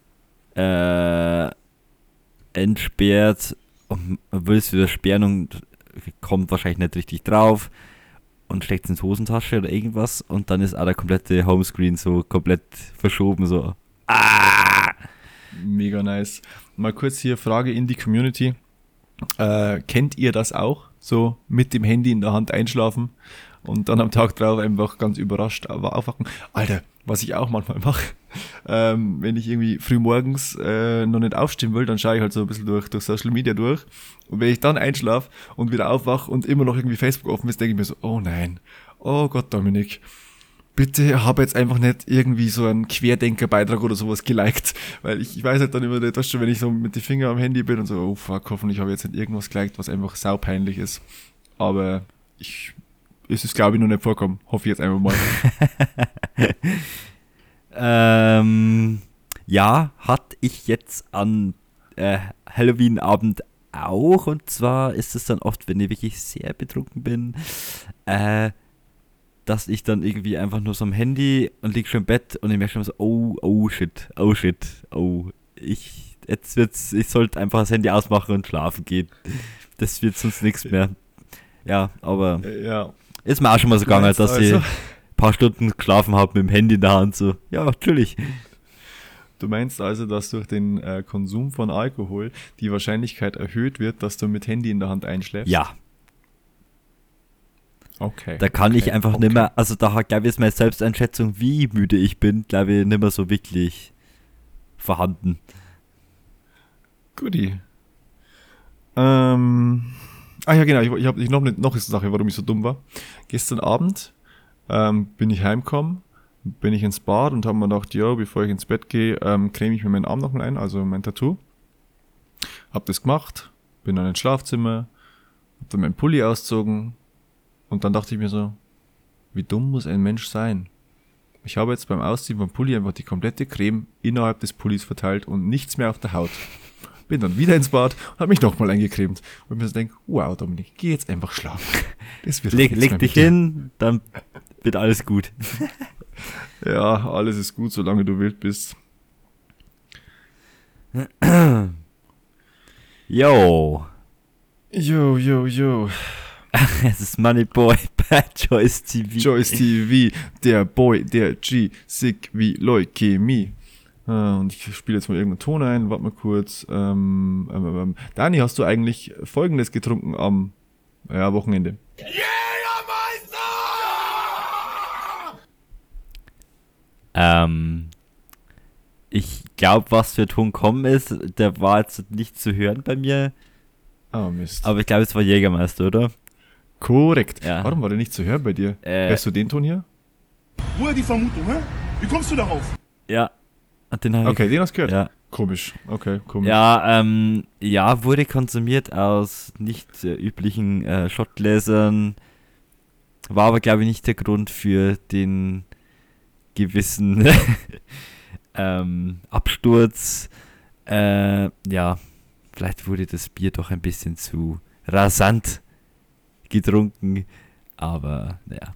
äh, entsperrt und man will es wieder sperren und kommt wahrscheinlich nicht richtig drauf und steckt es ins Hosentasche oder irgendwas und dann ist auch der komplette Homescreen so komplett verschoben, so. Ah! Mega nice. Mal kurz hier Frage in die Community. Äh, kennt ihr das auch? So mit dem Handy in der Hand einschlafen und dann am Tag drauf einfach ganz überrascht aber aufwachen. Alter, was ich auch manchmal mache, ähm, wenn ich irgendwie früh morgens äh, noch nicht aufstehen will, dann schaue ich halt so ein bisschen durch, durch Social Media durch. Und wenn ich dann einschlafe und wieder aufwache und immer noch irgendwie Facebook offen ist, denke ich mir so, oh nein, oh Gott, Dominik, bitte habe jetzt einfach nicht irgendwie so einen Querdenker-Beitrag oder sowas geliked, weil ich, ich weiß halt dann immer nicht, weißt du, wenn ich so mit den Fingern am Handy bin und so, oh fuck, hoffentlich habe ich jetzt nicht irgendwas geliked, was einfach saupeinlich ist. Aber ich, es ist glaube ich noch nicht vorkommen, hoffe ich jetzt einfach mal. <laughs> Ähm, ja, hatte ich jetzt an äh, Halloween-Abend auch. Und zwar ist es dann oft, wenn ich wirklich sehr betrunken bin, äh, dass ich dann irgendwie einfach nur so am Handy und lieg schon im Bett und ich merke schon so, oh, oh shit, oh shit, oh, ich, jetzt wird's, ich sollte einfach das Handy ausmachen und schlafen gehen. Das wird sonst nichts mehr. Ja, aber ja. ist mir auch schon mal so gegangen, dass also- ich paar Stunden geschlafen habe mit dem Handy in der Hand. So, ja, natürlich. Du meinst also, dass durch den äh, Konsum von Alkohol die Wahrscheinlichkeit erhöht wird, dass du mit Handy in der Hand einschläfst? Ja, Okay. da kann ich okay, einfach okay. nicht mehr, also da hat, glaube ich, ist meine Selbsteinschätzung, wie müde ich bin, glaube ich, nicht mehr so wirklich vorhanden. Guti. Ähm, ah ja, genau, ich, ich habe ich noch, eine, noch eine Sache, warum ich so dumm war. Gestern Abend ähm, bin ich heimgekommen, bin ich ins Bad und habe mir gedacht, ja, bevor ich ins Bett gehe, ähm, creme ich mir meinen Arm nochmal ein, also mein Tattoo. Hab das gemacht, bin dann ins Schlafzimmer, hab dann meinen Pulli ausgezogen und dann dachte ich mir so, wie dumm muss ein Mensch sein? Ich habe jetzt beim Ausziehen vom Pulli einfach die komplette Creme innerhalb des Pullis verteilt und nichts mehr auf der Haut. Bin dann wieder ins Bad und habe mich nochmal eingecremt. Und mir so denke, wow, Dominik, geh jetzt einfach schlafen. <laughs> Das wird Leg, leg dich hin, dann wird alles gut. <laughs> Ja, alles ist gut, solange du wild bist. <clears throat> Yo, Yo, yo, yo. <laughs> es ist Moneyboy bei Choice TV. Joyce TV, der Boy, der G, sick wie Leukämie. Äh, Und ich spiele jetzt mal irgendeinen Ton ein, warte mal kurz. Ähm, ähm, ähm, Dani, hast du eigentlich folgendes getrunken am ja, Wochenende? Ähm, ich glaube, was für Ton kommen ist, der war jetzt nicht zu hören bei mir, Ah, Mist. aber ich glaube, es war Jägermeister, oder? Korrekt. Ja. Warum war der nicht zu hören bei dir? Äh. Hörst du den Ton hier? Woher die Vermutung, hä? Wie kommst du darauf? Ja. Und den hab Okay, ich, den hast du gehört. Ja. Komisch. Okay, komisch. Ja, ähm, ja, wurde konsumiert aus nicht äh, üblichen äh, Schottgläsern. War aber, glaube ich, nicht der Grund für den gewissen <laughs> ähm, Absturz. Äh, ja, vielleicht wurde das Bier doch ein bisschen zu rasant getrunken. Aber, naja,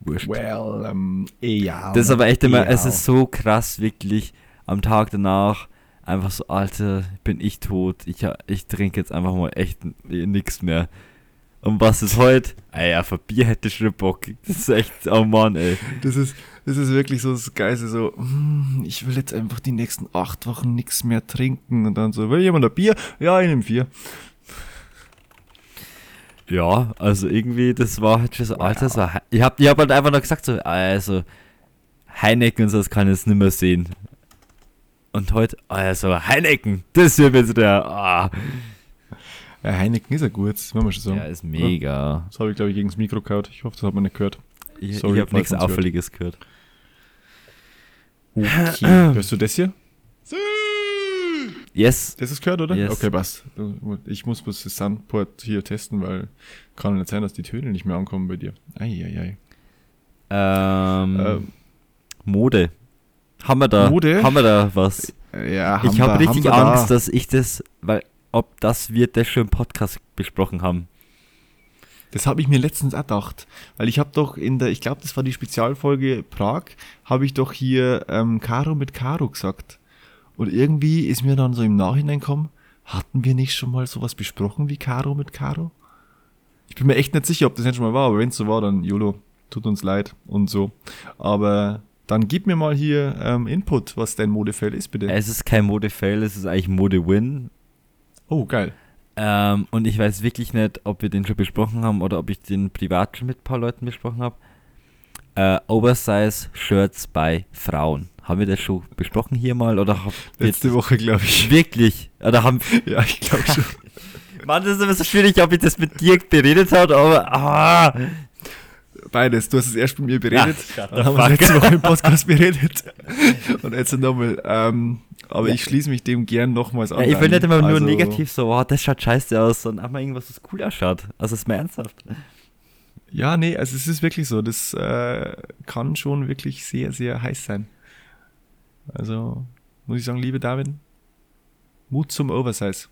wurscht. Well, ähm, ja. Das ist aber echt immer, ja. es ist so krass, wirklich am Tag danach. Einfach so, Alter, bin ich tot. Ich, ich trinke jetzt einfach mal echt nichts mehr. Und was ist heute? Ah ja, für Bier hätte ich schon Bock. Das ist echt, oh Mann, ey. Das ist, das ist wirklich so das Geiste, so, hm, ich will jetzt einfach die nächsten acht Wochen nichts mehr trinken. Und dann so, will jemand ein Bier? Ja, ich nehme vier. Ja, also irgendwie, das war halt schon so, Alter, so, ich hab, ich hab halt einfach noch gesagt, so, also, Heineken und so, das kann ich jetzt nicht mehr sehen. Und heute, also, Heineken, das wird jetzt der, ah. Ja, Heineken ist ja gut, das muss man schon sagen. Ja, ist mega. Das habe ich, glaube ich, gegen das Mikro gehauen. Ich hoffe, das hat man nicht gehört. Ich, Sorry, ich hab falls nichts. Auffälliges gehört. Okay. Hörst du das hier? Yes. Das ist gehört, oder? Yes. Okay, passt. Ich muss bloß das Soundport hier testen, weil kann nicht sein, dass die Töne nicht mehr ankommen bei dir. Eieiei. Ähm, Ähm, Mode. Haben wir da, Mode? Haben wir da was? ja, ich habe richtig wir Angst, da. dass ich das, weil, ob das wir das schon im Podcast besprochen haben. Das habe ich mir letztens gedacht. Weil ich habe doch in der, ich glaube, das war die Spezialfolge Prag, habe ich doch hier ähm, Caro mit Caro gesagt. Und irgendwie ist mir dann so im Nachhinein gekommen, hatten wir nicht schon mal sowas besprochen wie Caro mit Caro? Ich bin mir echt nicht sicher, ob das nicht schon mal war, aber wenn es so war, dann YOLO, tut uns leid und so. Aber dann gib mir mal hier ähm, Input, was dein Modefeld ist, bitte. Es ist kein Mode-Fail, es ist eigentlich Mode-Win. oh, geil. Ähm, und ich weiß wirklich nicht, ob wir den schon besprochen haben oder ob ich den privat schon mit ein paar Leuten besprochen habe. Äh, Oversize-Shirts bei Frauen. Haben wir das schon besprochen hier mal oder Letzte Woche, glaube ich. wirklich? Oder haben <laughs> ja, ich glaube schon. <laughs> Mann, das ist immer so schwierig, ob ich das mit dir beredet habe, aber ah, Beides. Du hast es erst mit mir beredet, Ja, dann haben wir letzte Woche im Podcast beredet. <laughs> Und jetzt nochmal. Ähm, aber ich schließe mich dem gern nochmals an. Ja, ich will nicht immer nur Also, negativ so, wow, das schaut scheiße aus, sondern auch mal irgendwas, was cool ausschaut. Also ist mir ernsthaft. Ja, nee, also es ist wirklich so. Das äh, kann schon wirklich sehr, sehr heiß sein. Also muss ich sagen, liebe David, Mut zum Oversize.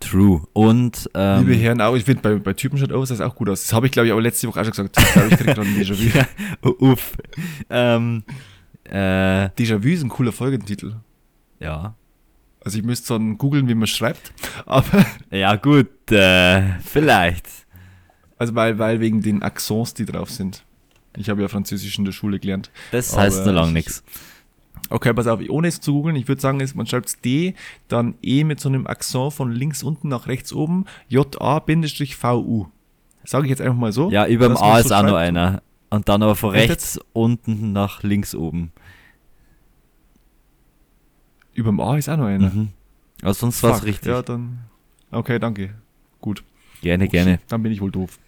True. Und ähm, liebe Herren, auch ich finde bei, bei Typen schaut Oversize auch gut aus. Das habe ich, glaube ich, aber letzte Woche auch schon gesagt. Ich glaube, ich krieg gerade ein Déjà-vu. <laughs> ja, uff. ähm, äh, Déjà-vu ist ein cooler Folgentitel. ja. Also ich müsste dann googeln, wie man schreibt. <laughs> Aber Ja, gut, äh, vielleicht. Also weil, weil wegen den Accents, die drauf sind. Ich habe ja Französisch in der Schule gelernt. Das heißt so lang ich- nichts. Okay, pass auf, ohne es zu googeln, ich würde sagen, man schreibt D, dann E mit so einem Akzent von links unten nach rechts oben, J-A-V-U. Sage ich jetzt einfach mal so. Ja, über dem A so ist auch noch einer. Und dann aber von Echt rechts unten nach links oben. Über dem A ist auch noch einer. Mhm. Also sonst war es richtig. Ja, dann. Okay, danke. Gut. gerne, Okay, gerne. Dann bin ich wohl doof.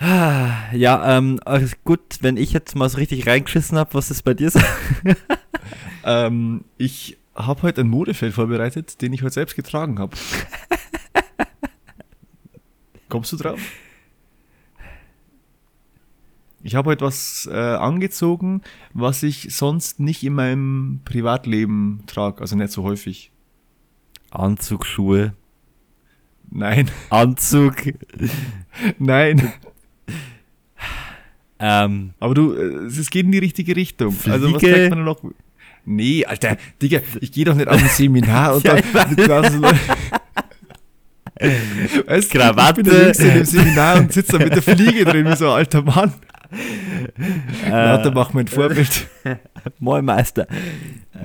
Ja, ähm, gut, wenn ich jetzt mal so richtig reingeschissen habe, was ist bei dir so? <laughs> Ähm, ich habe heute ein Modefeld vorbereitet, den ich heute selbst getragen habe. <laughs> Kommst du drauf? Ich habe heute was äh, angezogen, was ich sonst nicht in meinem Privatleben trage, also nicht so häufig. Anzug, Schuhe, Nein, Anzug. <laughs> nein. Ähm, Aber du, äh, es geht in die richtige Richtung. Also was Fliege? trägt man noch? Nee, Alter, Digga, ich gehe doch nicht auf ein Seminar <laughs> und Ja, dann Leuten. <laughs> Weißt, du, Krawatte. Ich bin der Jüngste in dem Seminar und sitze da mit der Fliege drin, wie so ein alter Mann. äh, Lauter mach mein Vorbild. <laughs> Moin Meister.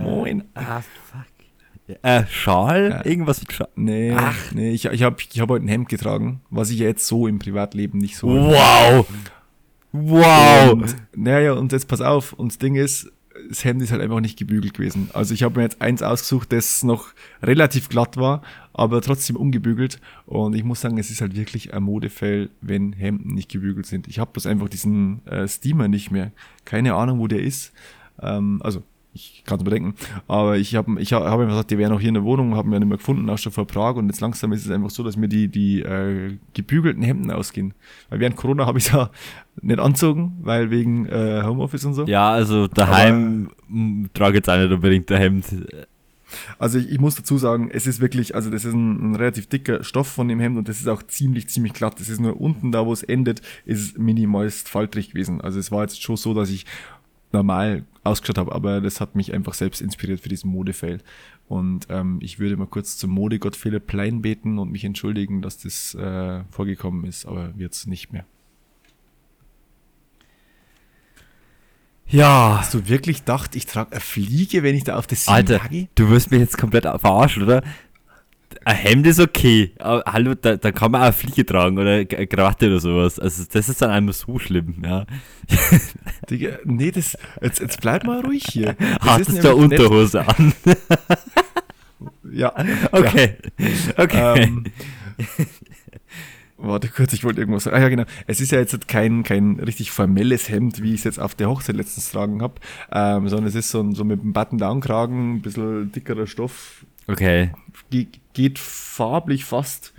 Moin. Ah, fuck. Äh, Schal? Ja. Irgendwas mit Schal? Nee, Ach. nee ich, ich habe ich hab heute ein Hemd getragen, was ich ja jetzt so im Privatleben nicht so. Wow! Wow! Und, naja, und jetzt pass auf, und das Ding ist, das Hemd ist halt einfach nicht gebügelt gewesen. Also ich habe mir jetzt eins ausgesucht, das noch relativ glatt war, aber trotzdem ungebügelt. Und ich muss sagen, es ist halt wirklich ein Modefell, wenn Hemden nicht gebügelt sind. Ich habe bloß einfach diesen äh, Steamer nicht mehr. Keine Ahnung, wo der ist. Ähm, also Ich kann es bedenken. Aber ich habe ich hab, hab einfach gesagt, die wären auch hier in der Wohnung, haben wir nicht mehr gefunden, auch schon vor Prag. Und jetzt langsam ist es einfach so, dass mir die, die äh, gebügelten Hemden ausgehen. Weil während Corona habe ich es ja <laughs> nicht anzogen, weil wegen äh, Homeoffice und so. Ja, also daheim m, trage jetzt auch nicht unbedingt der Hemd. Also ich, ich muss dazu sagen, es ist wirklich, also das ist ein, ein relativ dicker Stoff von dem Hemd und das ist auch ziemlich, ziemlich glatt. Das ist nur unten da, wo es endet, ist minimalst faltrig gewesen. Also es war jetzt schon so, dass ich normal ausgeschaut habe, aber das hat mich einfach selbst inspiriert für diesen Modefail. Und ähm, ich würde mal kurz zum Modegott Philipp Plein beten und mich entschuldigen, dass das äh, vorgekommen ist, aber wird's nicht mehr. Ja, Hast du wirklich gedacht, ich trage eine Fliege, wenn ich da auf das Alter, gehe? du wirst mich jetzt komplett verarschen, oder? Ein Hemd ist okay, aber hallo, da, da kann man auch eine Fliege tragen oder eine Krawatte oder sowas. Also das ist dann einmal so schlimm, ja. <laughs> Digga, nee, das, jetzt, jetzt bleib mal ruhig hier. <laughs> Das Hattest du nicht- Unterhose an? Ja. <laughs> Okay, okay. Ähm, warte kurz, ich wollte irgendwas sagen. Ah ja, genau. Es ist ja jetzt kein, kein richtig formelles Hemd, wie ich es jetzt auf der Hochzeit letztens tragen habe, ähm, sondern es ist so, ein- so mit einem Button-Down-Kragen, ein bisschen dickerer Stoff, Okay. Ge geht farblich fast.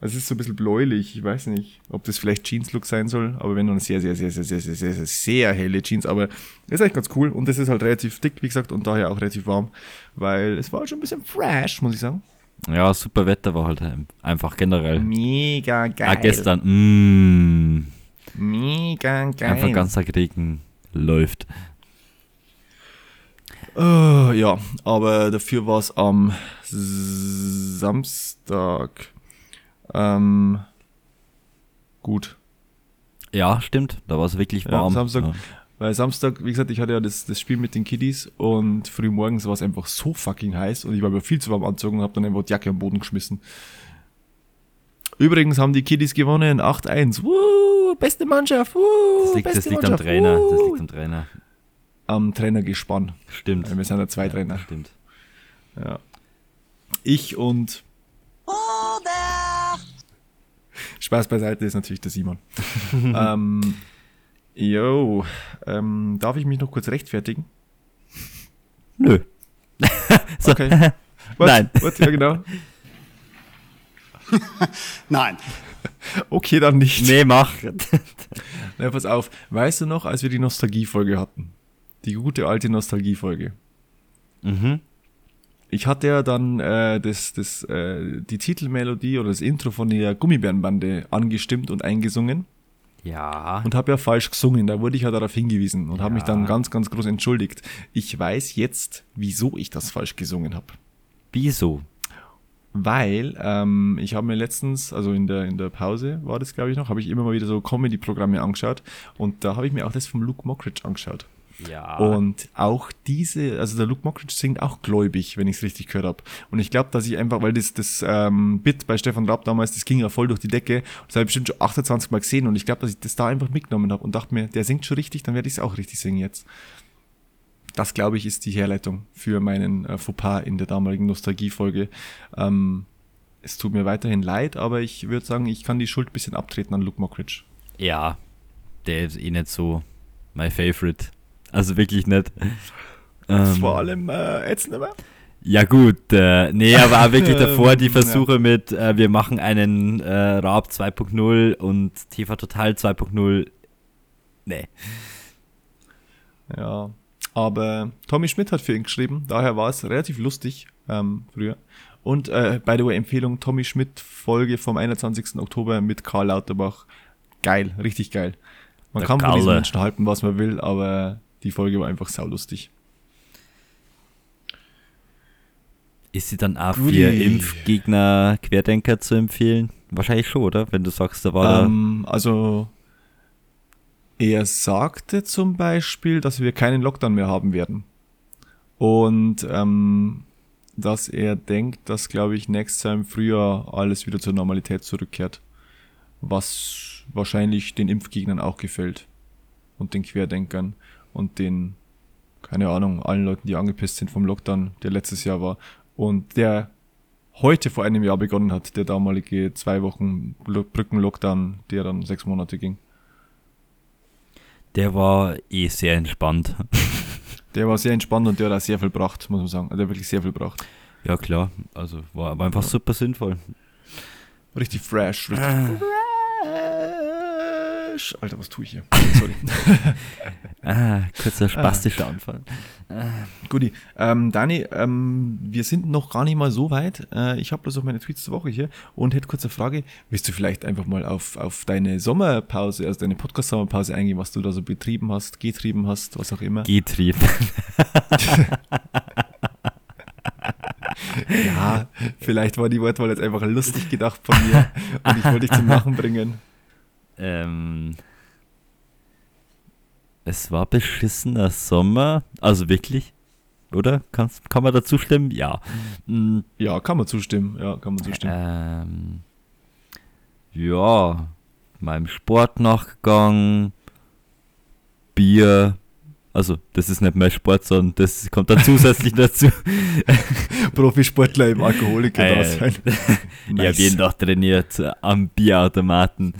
Also es ist so ein bisschen bläulich. Ich weiß nicht, ob das vielleicht Jeans-Look sein soll, aber wenn dann sehr, sehr, sehr, sehr, sehr, sehr, sehr, sehr, sehr helle Jeans. Aber ist eigentlich ganz cool und das ist halt relativ dick, wie gesagt, und daher auch relativ warm, weil es war schon ein bisschen fresh, muss ich sagen. Ja, super Wetter war halt einfach generell. Mega geil. Ah, gestern, mm, Mega geil. einfach ganz Tag Regen läuft. Äh, ja, aber dafür war es am Samstag ähm, gut. Ja, stimmt, da war es wirklich Ja, warm. Samstag. Ja. Weil Samstag, wie gesagt, ich hatte ja das, das Spiel mit den Kiddies und früh morgens war es einfach so fucking heiß und ich war mir viel zu warm angezogen und habe dann einfach die Jacke am Boden geschmissen. Übrigens haben die Kiddies gewonnen, 8-1. Woo, beste Mannschaft. Woo, Das liegt, beste das liegt am Mannschaft. Trainer, das Woo. liegt am Trainer. Am Trainergespann. Stimmt. Weil wir sind ja zwei Trainer. Stimmt. Ja. Ich und Spaß beiseite ist natürlich der Simon. <laughs> ähm, yo, ähm, darf ich mich noch kurz rechtfertigen? Nö. <laughs> <laughs> so. Okay. What? Nein. What? Ja, genau. Nein. Okay, dann nicht. Nee, mach. Na, pass auf. Weißt du noch, als wir die Nostalgie-Folge hatten? Die gute alte Nostalgie-Folge. mhm. Ich hatte ja dann äh, das, das, äh, die Titelmelodie oder das Intro von der Gummibärenbande angestimmt und eingesungen Ja. und habe ja falsch gesungen. Da wurde ich ja darauf hingewiesen und habe mich dann Ja. ganz, ganz groß entschuldigt. Ich weiß jetzt, wieso ich das falsch gesungen habe. Wieso? Weil ähm, ich habe mir letztens, also in der, in der Pause war das, glaube ich, noch, habe ich immer mal wieder so Comedy-Programme angeschaut und da habe ich mir auch das vom Luke Mockridge angeschaut. Ja. Und auch diese, also der Luke Mockridge singt auch gläubig, wenn ich es richtig gehört habe. Und ich glaube, dass ich einfach, weil das, das ähm, Bit bei Stefan Raab damals, das ging ja voll durch die Decke, das habe ich bestimmt schon 28 Mal gesehen und ich glaube, dass ich das da einfach mitgenommen habe und dachte mir, der singt schon richtig, dann werde ich es auch richtig singen jetzt. Das, glaube ich, ist die Herleitung für meinen äh, Fauxpas in der damaligen Nostalgie-Folge. Ähm, es tut mir weiterhin leid, aber ich würde sagen, ich kann die Schuld ein bisschen abtreten an Luke Mockridge. ja. Der ist eh nicht so my favorite. Also wirklich nicht. Ähm, Vor allem äh, jetzt nicht mehr. Ja gut, äh, nee, aber auch wirklich <laughs> davor die Versuche mit, äh, wir machen einen äh, Raab 2.0 und TV Total 2.0. Nee. Ja, aber Tommy Schmidt hat für ihn geschrieben, daher war es relativ lustig ähm, früher. Und äh, by the way, Empfehlung, Tommy Schmidt Folge vom 21. Oktober mit Karl Lauterbach. Geil, richtig geil. Man Der kann von diesen Kalle. Menschen halten, was man will, aber die Folge war einfach saulustig. Ist sie dann auch für Impfgegner, Querdenker zu empfehlen? Wahrscheinlich schon, oder? Wenn du sagst, da war Ähm, also, er sagte zum Beispiel, dass wir keinen Lockdown mehr haben werden. Und ähm, dass er denkt, dass, glaube ich, nächstes Jahr im Frühjahr alles wieder zur Normalität zurückkehrt. Was wahrscheinlich den Impfgegnern auch gefällt. Und den Querdenkern und den, keine Ahnung, allen Leuten, die angepisst sind vom Lockdown, der letztes Jahr war. Und der heute vor einem Jahr begonnen hat, der damalige zwei Wochen Lo- Brücken-Lockdown, der dann sechs Monate ging. der war eh sehr entspannt. <laughs> Der war sehr entspannt und der hat auch sehr viel gebracht, muss man sagen. Der hat wirklich sehr viel gebracht. Ja, klar. Also war aber einfach super sinnvoll. Richtig fresh. Richtig <clears throat> Ah. Fresh. Alter, was tue ich hier? <laughs> Sorry. <laughs> Ah, kurzer spastischer Anfall. Guti. Ähm, Dani, ähm, wir sind noch gar nicht mal so weit. Äh, ich habe bloß auf meine Tweets der Woche hier und hätte kurz eine Frage. Willst du vielleicht einfach mal auf, auf deine Sommerpause, also deine Podcast-Sommerpause eingehen, was du da so betrieben hast, getrieben hast, was auch immer? Getrieben. <laughs> Ja, vielleicht war die Wortwahl jetzt einfach lustig gedacht von mir und ich wollte dich zum Lachen bringen. Ähm, es war beschissener Sommer. Also wirklich. Oder? Kannst, kann man dazu stimmen? Ja. Mm, Ja, kann man zustimmen. Ja, kann man zustimmen. Ähm, ja, meinem Sport nachgegangen, Bier, also das ist nicht mein Sport, sondern das kommt dann zusätzlich <laughs> dazu. <laughs> Profisportler im Alkoholiker Äh, da <laughs> sein. Ich habe jeden Tag trainiert am Bierautomaten.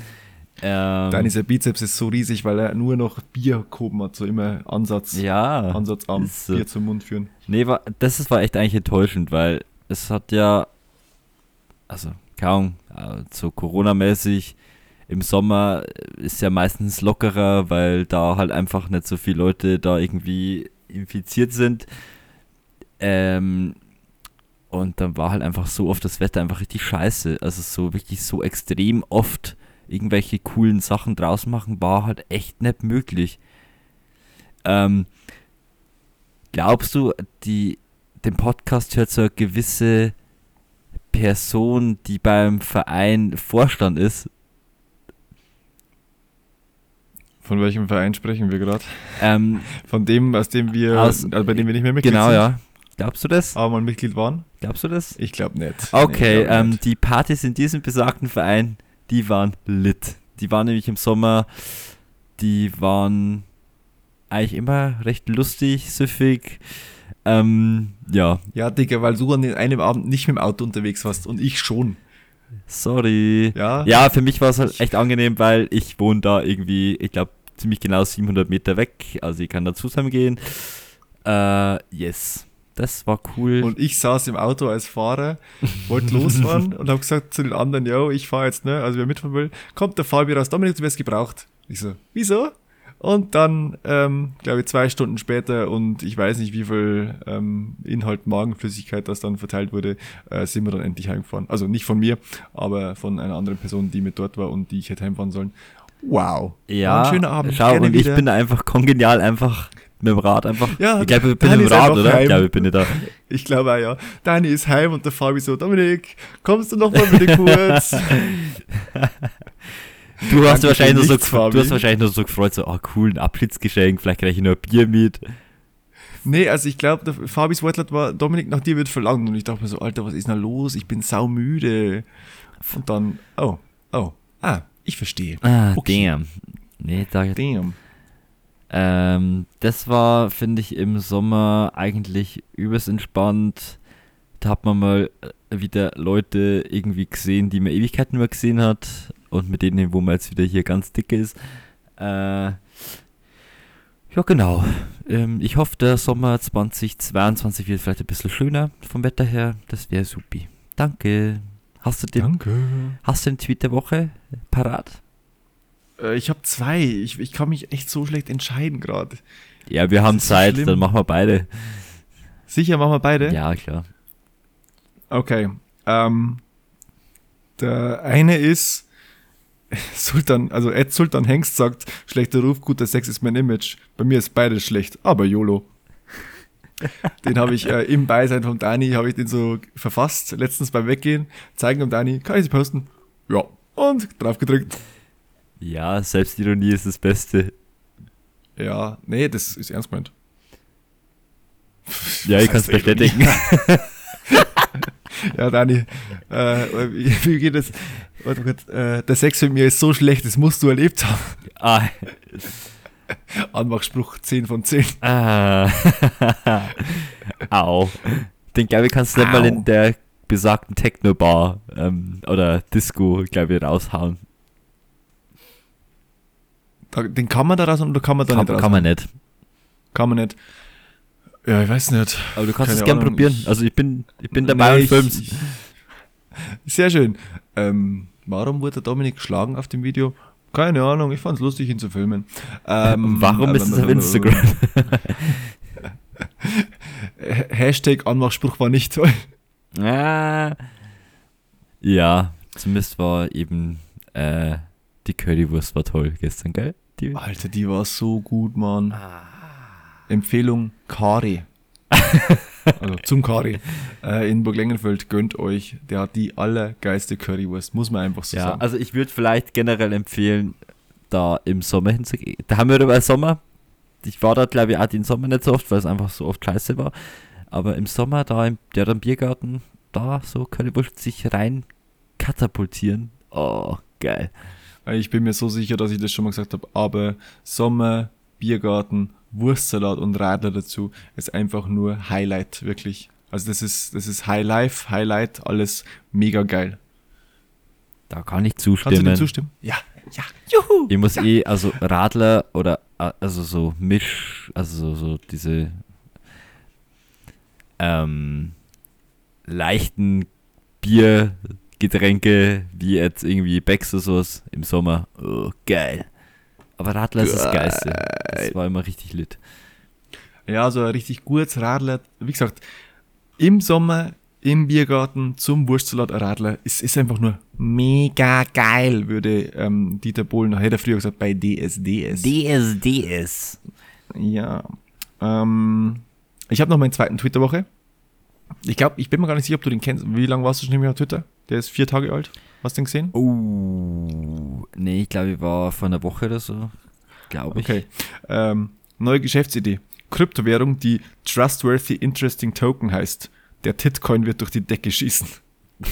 Ähm, Dann ist der Bizeps ist so riesig, weil er nur noch Bier gehoben hat, so immer Ansatz, ja, Ansatzarm, so. Bier zum Mund führen. Nee, war, das ist, war echt eigentlich enttäuschend, weil es hat ja, also kaum, äh, so Corona-mäßig, im Sommer ist ja meistens lockerer, weil da halt einfach nicht so viele Leute da irgendwie infiziert sind. Ähm, und dann war halt einfach so oft das Wetter einfach richtig scheiße. Also so wirklich so extrem oft irgendwelche coolen Sachen draus machen, war halt echt nicht möglich. Ähm, glaubst du, die, den Podcast hört so eine gewisse Person, die beim Verein Vorstand ist? Von welchem Verein sprechen wir gerade? Ähm, <laughs> Von dem, aus dem wir, Aus- also bei dem wir nicht mehr Mitglied genau, sind, ja. Glaubst du das? aber mal Mitglied waren? Glaubst du das? Ich glaube nicht. Okay, Nee, glaub ähm, nicht. die Partys in diesem besagten Verein, die waren lit. Die waren nämlich im Sommer, die waren eigentlich immer recht lustig, süffig. Ähm, ja, Ja, Digga, weil du an einem Abend nicht mit dem Auto unterwegs warst und ich schon. sorry. Ja? Ja, für mich war es halt echt angenehm, weil ich wohne da irgendwie, ich glaube, ziemlich genau 700 Meter weg. Also ich kann da zusammengehen. Äh, yes. Das war cool. Und ich saß im Auto als Fahrer, wollte <laughs> losfahren und habe gesagt zu den anderen, yo, ich fahre jetzt, ne, also wer mitfahren will, kommt der Fabi raus, Dominik, du wirst gebraucht. Ich so, wieso? Und dann, ähm, glaube ich, zwei Stunden später und ich weiß nicht, wie viel ähm, Inhalt Magenflüssigkeit das dann verteilt wurde, äh, sind wir dann endlich heimgefahren. Also nicht von mir, aber von einer anderen Person, die mit dort war und die ich hätte heimfahren sollen. Wow. ja, schöner Abend. schau, Gerne und ich bin einfach kongenial, einfach mit dem Rad einfach. Ja, ich glaube, ich bin Dani im Rad, oder? heim. Ich glaube, ich bin nicht da. <laughs> Ich glaube auch, ja. Dani ist heim und der Fabi so, Dominik, kommst du noch mal bitte kurz? <laughs> Du hast, wahrscheinlich nur so, nichts, Fabi. du hast wahrscheinlich nur so gefreut, so, oh cool, ein Abschiedsgeschenk, vielleicht kriege ich noch ein Bier mit. Nee, also ich glaube, der Fabis Wortlaut war, Dominik, nach dir wird verlangt. Und ich dachte mir so, Alter, was ist denn da los? Ich bin saumüde. Und dann, oh, oh, ah, ich verstehe. Ah, Okay. damn. Nee, da, Damn. Ähm, das war, finde ich, im Sommer eigentlich übelst entspannt. Da hat man mal äh, wieder Leute irgendwie gesehen, die man Ewigkeiten mehr gesehen hat und mit denen, wo man jetzt wieder hier ganz dick ist. Äh, ja, genau. Ähm, ich hoffe, der Sommer 2022 wird vielleicht ein bisschen schöner vom Wetter her. Das wäre supi. Danke. Hast du den, Danke. hast du den Tweet der Woche parat? Äh, ich habe zwei. Ich, ich kann mich echt so schlecht entscheiden gerade. Ja, wir haben ist so Zeit, schlimm. dann machen wir beide. Sicher, machen wir beide? Ja, klar. Okay. Ähm, der eine ist <laughs> Sultan, also Ed Sultan Hengst sagt, schlechter Ruf, guter Sex ist mein Image. Bei mir ist beides schlecht, aber YOLO. <laughs> Den habe ich äh, im Beisein von Dani, habe ich den so verfasst, letztens beim Weggehen, zeigen dem Dani, kann ich sie posten? Ja. Und drauf gedrückt. Ja, Selbstironie ist das Beste. Ja, nee, das ist ernst gemeint. Ja, ich <laughs> kann es bestätigen. <laughs> Ja, Dani, äh, wie, geht es? Warte kurz, äh, der Sex mit mir ist so schlecht, das musst du erlebt haben. ah, <laughs> Anmachspruch 10 von 10. ah. <laughs> Au. Den glaube ich kannst du nicht mal Au. in der besagten Techno-Bar ähm, oder Disco, glaube ich, raushauen. Den kann man da raus oder kann man da Kann, nicht raus? kann man nicht. Kann man nicht. Ja, ich weiß nicht. Aber du kannst Keine es gern Ahnung, probieren. also ich bin, ich bin dabei Nee, und film's. Sehr schön. Ähm, warum wurde Dominik geschlagen auf dem Video? Keine Ahnung, ich fand's lustig, ihn zu filmen. Ähm, <laughs> Warum ist es auf Instagram? <laughs> Hashtag Anmachspruch war nicht toll. ah. Ja, zumindest war eben äh, die Currywurst war toll gestern, gell? Die, Alter, die war so gut, Mann. Empfehlung Kari. <laughs> also zum Kari. Äh, in Burg Lengenfeld gönnt euch. Der hat die allergeilste Currywurst, muss man einfach so ja, sagen. also ich würde vielleicht generell empfehlen, da im Sommer hinzugehen. Da haben wir über Sommer. Ich war da, glaube ich, auch den Sommer nicht so oft, weil es einfach so oft scheiße war. Aber im Sommer da im der am Biergarten, da so Currywurst sich rein katapultieren. Oh, geil. Weil Ich bin mir so sicher, dass ich das schon mal gesagt habe, aber Sommer, Biergarten, Wurstsalat und Radler dazu ist einfach nur Highlight, wirklich. Also das ist, das ist High Life, Highlight, alles mega geil. Da kann ich Kannst du zustimmen. dem zustimmen? Ja, ja, juhu! Ich muss eh, also Radler oder also so Misch, also so, so diese ähm, leichten Biergetränke, wie jetzt irgendwie Becks oder sowas im Sommer. Oh, geil. Aber Radler ist das Geilste. Das war immer richtig lit. Ja, so ein richtig gutes Radler. Wie gesagt, im Sommer, im Biergarten, zum Wurstsalat ein Radler, ist, ist einfach nur mega geil, würde ähm, Dieter Bohlen, hätte er früher gesagt, bei DSDS. DSDS. Ja. Ähm, ich habe noch meinen zweiten Twitter-Woche. Ich glaube, ich bin mir gar nicht sicher, ob du den kennst. Wie lange warst du schon nicht mehr auf Twitter? Der ist vier Tage alt. Hast du den gesehen? Oh, nee, ich glaube, ich war vor einer Woche oder so. Glaube ich. Okay. Ähm, neue Geschäftsidee. Kryptowährung, die Trustworthy Interesting Token heißt. Der Titcoin wird durch die Decke schießen. <laughs>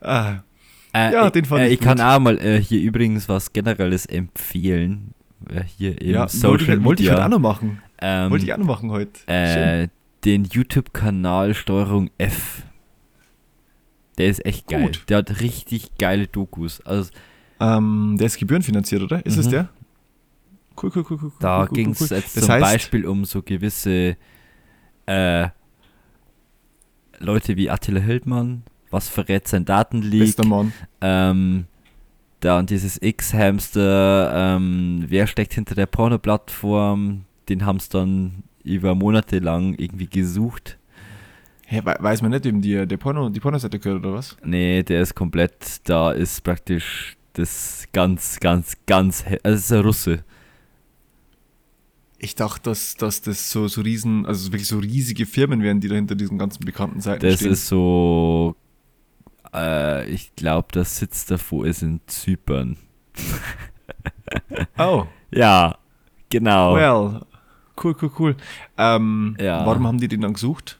ah, Äh, Ja, den fand äh, ich ich kann auch mal äh, hier übrigens was Generelles empfehlen. Äh, hier im ja, wollte Social ich, wollte ich Media. heute auch noch machen. Ähm, wollte ich auch noch machen heute. Äh, den YouTube-Kanal Steuerung F. Der ist echt geil. Gut. Der hat richtig geile Dokus. Also Ähm, der ist gebührenfinanziert, oder? Ist es Mhm. der? Cool, cool, cool, cool. da cool, cool, ging es cool. jetzt Das zum heißt, Beispiel um so gewisse äh, Leute wie Attila Hildmann. Was verrät sein Datenleak? Ähm, dann dieses X-Hamster, ähm, wer steckt hinter der Porno-Plattform? Den haben es dann über Monate lang irgendwie gesucht. Hä, we- weiß man nicht, wem die, der Porno, die Pornoseite gehört, oder was? Nee, der ist komplett, da ist praktisch das ganz, ganz, ganz, also es ist ein Russe. Ich dachte, dass, dass das so, so riesen, also wirklich so riesige Firmen wären, die da hinter diesen ganzen bekannten Seiten Das stehen. ist so, äh, ich glaube, der Sitz davor ist in Zypern. <laughs> oh, Ja, genau. well. Cool, cool, cool. Ähm, Ja. Warum haben die den dann gesucht?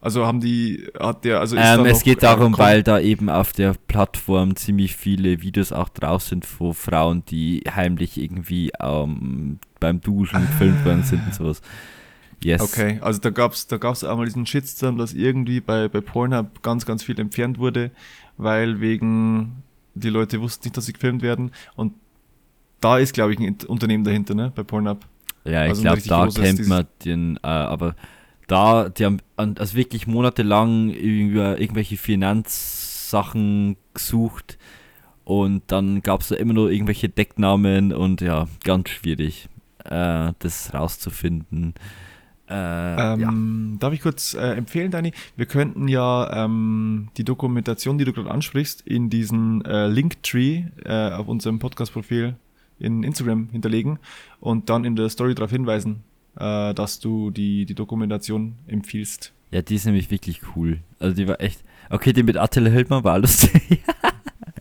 Also haben die, hat der, also ist Ähm, es geht äh, darum, Kon- weil da eben auf der Plattform ziemlich viele Videos auch drauf sind von Frauen, die heimlich irgendwie ähm, beim Duschen gefilmt worden sind und sowas. Yes. Okay, also da gab's da gab's einmal diesen Shitstorm, dass irgendwie bei, bei Pornhub ganz, ganz viel entfernt wurde, weil wegen, die Leute wussten nicht, dass sie gefilmt werden und da ist, glaube ich, ein Unternehmen dahinter, ne, bei Pornhub. Ja, ich Also glaube, da kennt man den, äh, aber da, die haben also wirklich monatelang über irgendwelche Finanzsachen gesucht und dann gab es da immer nur irgendwelche Decknamen und ja, ganz schwierig, äh, das rauszufinden. Äh, ja. Ähm, Darf ich kurz äh, empfehlen, Dani? Wir könnten ja ähm, die Dokumentation, die du gerade ansprichst, in diesen äh, Linktree äh, auf unserem Podcast-Profil in Instagram hinterlegen und dann in der Story darauf hinweisen, äh, dass du die, die Dokumentation empfiehlst. Ja, die ist nämlich wirklich cool. Also die war echt. Okay, die mit Attila Hildmann war lustig. <laughs>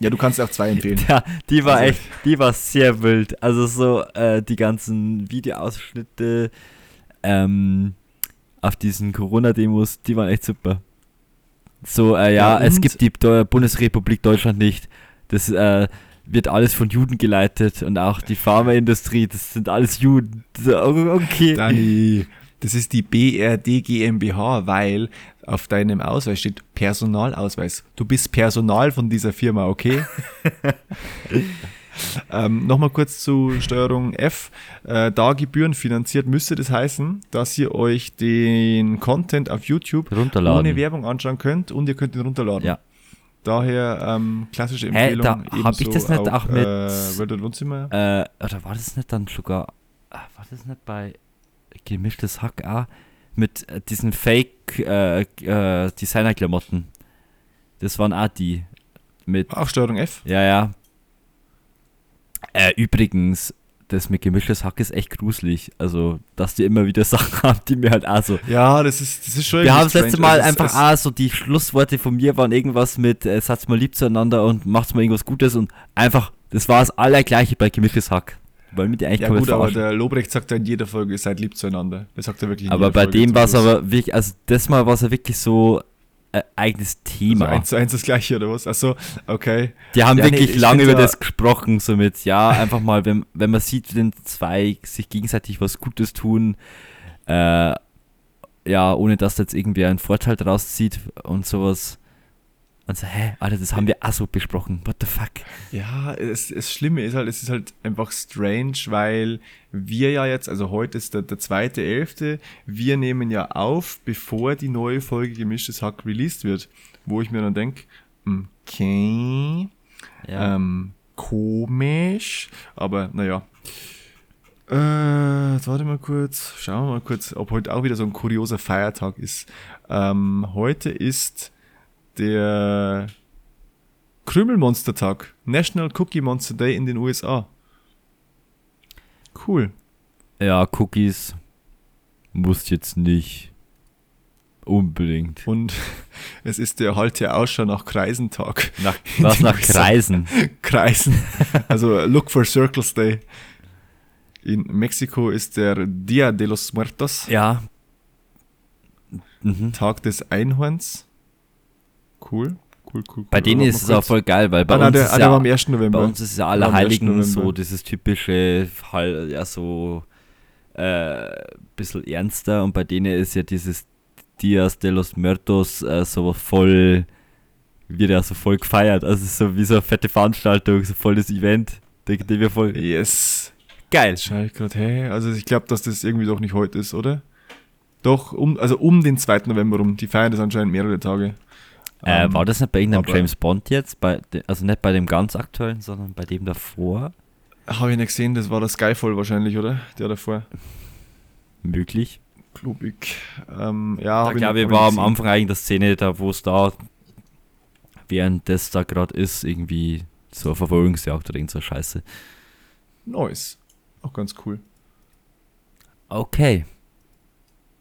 Ja, du kannst auch zwei empfehlen. ja, die war Also- echt, die war sehr wild. Also so äh, die ganzen Videoausschnitte ähm, auf diesen Corona-Demos, die waren echt super. So, äh, ja, Ja, es gibt die Bundesrepublik Deutschland nicht. Das äh, wird alles von Juden geleitet und auch die Pharmaindustrie, das sind alles Juden. Okay. Dani, das ist die BRD GmbH, weil auf deinem Ausweis steht Personalausweis. Du bist Personal von dieser Firma, okay? <laughs> ähm, Nochmal kurz zu Steuerung F. Äh, da gebührenfinanziert müsste das heißen, dass ihr euch den Content auf YouTube ohne Werbung anschauen könnt und ihr könnt ihn runterladen. Ja. Daher ähm, klassische Hä, Empfehlung. da hab ich das nicht auch mit- Äh, World of Wohnzimmer. Äh, oder war das nicht dann sogar, ah, war das nicht bei gemischtes Hack auch mit äh, diesen Fake äh, äh, Designer-Klamotten? Das waren auch die mit, Auch Steuerung F. ja, ja. Äh, übrigens, das mit gemischtes Hack ist echt gruselig. Also, dass die immer wieder <laughs> Sachen haben, die mir halt auch so. Ja, das ist, das ist schon Wir haben das letzte. Mal Es ist- einfach es- auch so, die Schlussworte von mir waren irgendwas mit äh, Satz mal lieb zueinander und macht's mal irgendwas Gutes und einfach, das war das allergleiche bei gemischtes Hack. Weil mit eigentlich Ja gut, aber der Lobrecht sagt ja in jeder Folge, seid lieb zueinander. Das sagt er wirklich Aber bei Folge dem war es aber wirklich, also das Mal war es ja wirklich so äh, eigenes Also Thema. eins zu eins das gleiche oder was? Achso, okay. Die haben Ja, nee, wirklich ich lange über ja- das gesprochen, so mit, ja, einfach mal, wenn, wenn man sieht, wenn zwei sich gegenseitig was Gutes tun, äh, ja, ohne dass da jetzt irgendwie einen Vorteil draus zieht und sowas. Und so, hä, Alter, das haben wir auch so besprochen. What the fuck? Ja, es, es Schlimme ist halt, es ist halt einfach strange, weil wir ja jetzt, also heute ist der, der zweite Elfte, wir nehmen ja auf, bevor die neue Folge Gemischtes Hack released wird, wo ich mir dann denke, okay, Ja. ähm, komisch, aber naja. Äh, jetzt warte mal kurz, schauen wir mal kurz, ob heute auch wieder so ein kurioser Feiertag ist. Ähm, heute ist der Krümelmonstertag, National Cookie Monster Day in den USA. Cool. ja, Cookies muss jetzt nicht unbedingt. Und <laughs> es ist der Halte Ausschau nach Kreisentag. Nach, was nach Kreisen? <laughs> Kreisen. Also Look for Circles Day. In Mexiko ist der Dia de los Muertos, Ja. Mhm. Tag des Einhorns. Cool, cool, cool. cool. Bei denen ist es auch voll geil, weil bei Ah, nein, uns der, ist ah, der war ja, am 1. November. Bei uns ist ja Am 1. Allerheiligen so dieses typische, ja so äh, bisschen ernster und bei denen ist ja dieses Dias de los Muertos äh, so voll, wird ja so voll gefeiert. Also es ist so wie so eine fette Veranstaltung, so voll das Event. Denken wir voll Yes. geil. Schaue ich gerade, hä? Also ich glaube, dass das irgendwie doch nicht heute ist, oder? Doch, um, also um den 2. November rum. Die feiern das anscheinend mehrere Tage. Äh, Ähm, war das nicht bei irgendeinem James Bond jetzt? Bei, also nicht bei dem ganz aktuellen, sondern bei dem davor? Habe ich nicht gesehen, das war der Skyfall wahrscheinlich, oder? Der davor. Möglich. Klubig. Ähm, ja, Da glaube ich, hab war am. Anfang eigentlich der Szene, da wo es da, während das da gerade ist, irgendwie so eine Verfolgungsjagd oder irgend so Scheiße. Nice. Auch ganz cool. Okay.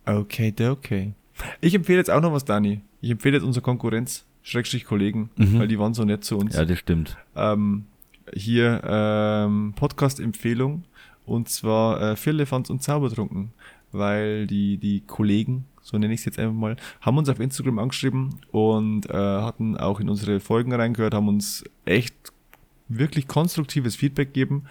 Okay, okay. Ich empfehle jetzt auch noch was, Dani. Ich empfehle jetzt unsere Konkurrenz, Schrägstrich Kollegen, Mhm. weil die waren so nett zu uns. Ja, das stimmt. ähm, hier ähm, Podcast-Empfehlung und zwar äh, Firlefanz und Zaubertrunken, weil die, die Kollegen, so nenne ich es jetzt einfach mal, haben uns auf Instagram angeschrieben und äh, hatten auch in unsere Folgen reingehört, haben uns echt wirklich konstruktives Feedback gegeben.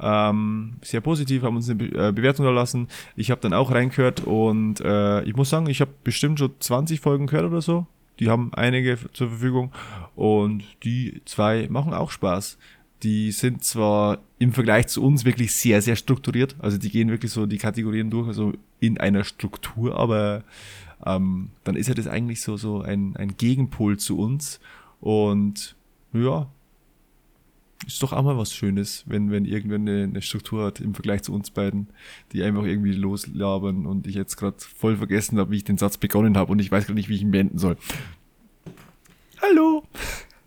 Ähm, sehr positiv, haben uns eine Be äh, Bewertung erlassen. Ich habe dann auch reingehört und äh, ich muss sagen, ich habe bestimmt schon 20 Folgen gehört oder so. Die haben einige zur Verfügung und die zwei machen auch Spaß. Die sind zwar im Vergleich zu uns wirklich sehr, sehr strukturiert. Also die gehen wirklich so die Kategorien durch, also in einer Struktur, aber ähm, dann ist ja das eigentlich so, so ein, ein Gegenpol zu uns. Und ja, ist doch auch mal was Schönes, wenn, wenn irgendwer eine, eine Struktur hat im Vergleich zu uns beiden, die einfach irgendwie loslabern und ich jetzt gerade voll vergessen habe, wie ich den Satz begonnen habe und ich weiß gerade nicht, wie ich ihn beenden soll. Hallo!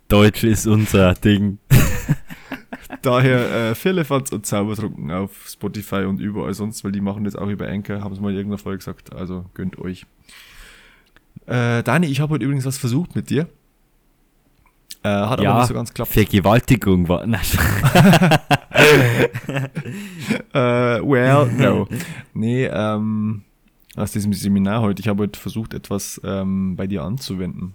Deutsch ist unser Ding. <laughs> Daher äh, Firlefanz und Zaubertrunken auf Spotify und überall sonst, weil die machen das auch über Anchor, haben es mal in irgendeiner Folge gesagt, also gönnt euch. Äh, Dani, ich habe heute übrigens was versucht mit dir. Äh, hat aber Ja, nicht so ganz geklappt. Vergewaltigung war. <laughs> Nein. Äh, well, no. <laughs> nee, ähm, aus diesem Seminar heute, ich habe heute versucht, etwas ähm, bei dir anzuwenden.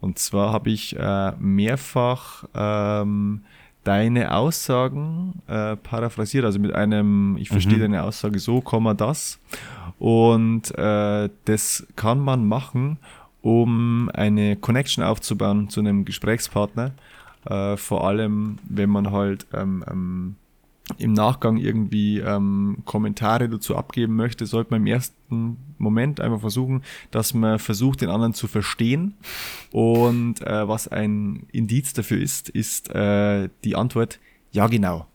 Und zwar habe ich äh, mehrfach ähm, deine Aussagen äh, paraphrasiert, also mit einem, ich verstehe Mhm. deine Aussage so, Komma das. Und äh, das kann man machen, um eine Connection aufzubauen zu einem Gesprächspartner. Äh, vor allem, wenn man halt ähm, ähm, im Nachgang irgendwie ähm, Kommentare dazu abgeben möchte, sollte man im ersten Moment einfach versuchen, dass man versucht, den anderen zu verstehen. Und äh, was ein Indiz dafür ist, ist äh, die Antwort ja genau.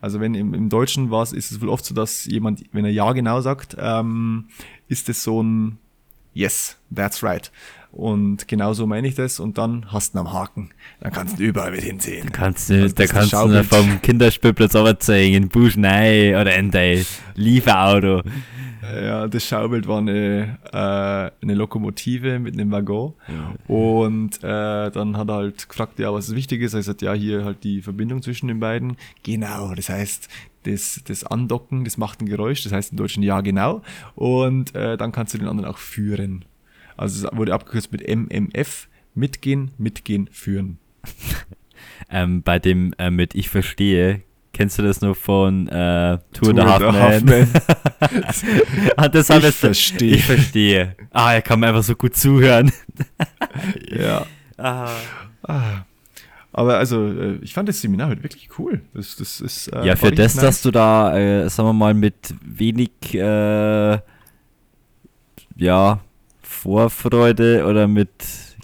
Also wenn im, im Deutschen war es, ist es wohl oft so, dass jemand, wenn er ja genau sagt, ähm, ist es so ein Yes, that's right. Und genauso meine ich das. Und dann hast du ihn am Haken. Dann kannst du überall mit hinsehen. Kannst du, da kannst du vom Kinderspielplatz runterziehen, in Busch nein oder in dein Lieferauto. Ja, das Schaubild war eine, äh, eine Lokomotive mit einem Waggon. Und äh, dann hat er halt gefragt, ja, was wichtig ist. Er hat gesagt, ja, hier halt die Verbindung zwischen den beiden. Genau, das heißt, das, das Andocken, das macht ein Geräusch, das heißt im Deutschen ja, genau. Und äh, dann kannst du den anderen auch führen. Also es wurde abgekürzt mit MMF, mitgehen, mitgehen, führen. <laughs> Ähm, bei dem äh, mit Ich verstehe, kennst du das noch von äh, Tour Two and a Half and a Half Man? Ah, das Ich jetzt- verstehe. Ich verstehe. Ah, er kann mir einfach so gut zuhören. <laughs> Ja. <laughs> Ah. Ah. Aber also, äh, ich fand das Seminar halt wirklich cool. Das, das ist, äh, ja, für das, nice. dass du da, äh, sagen wir mal, mit wenig äh, ja, Vorfreude oder mit,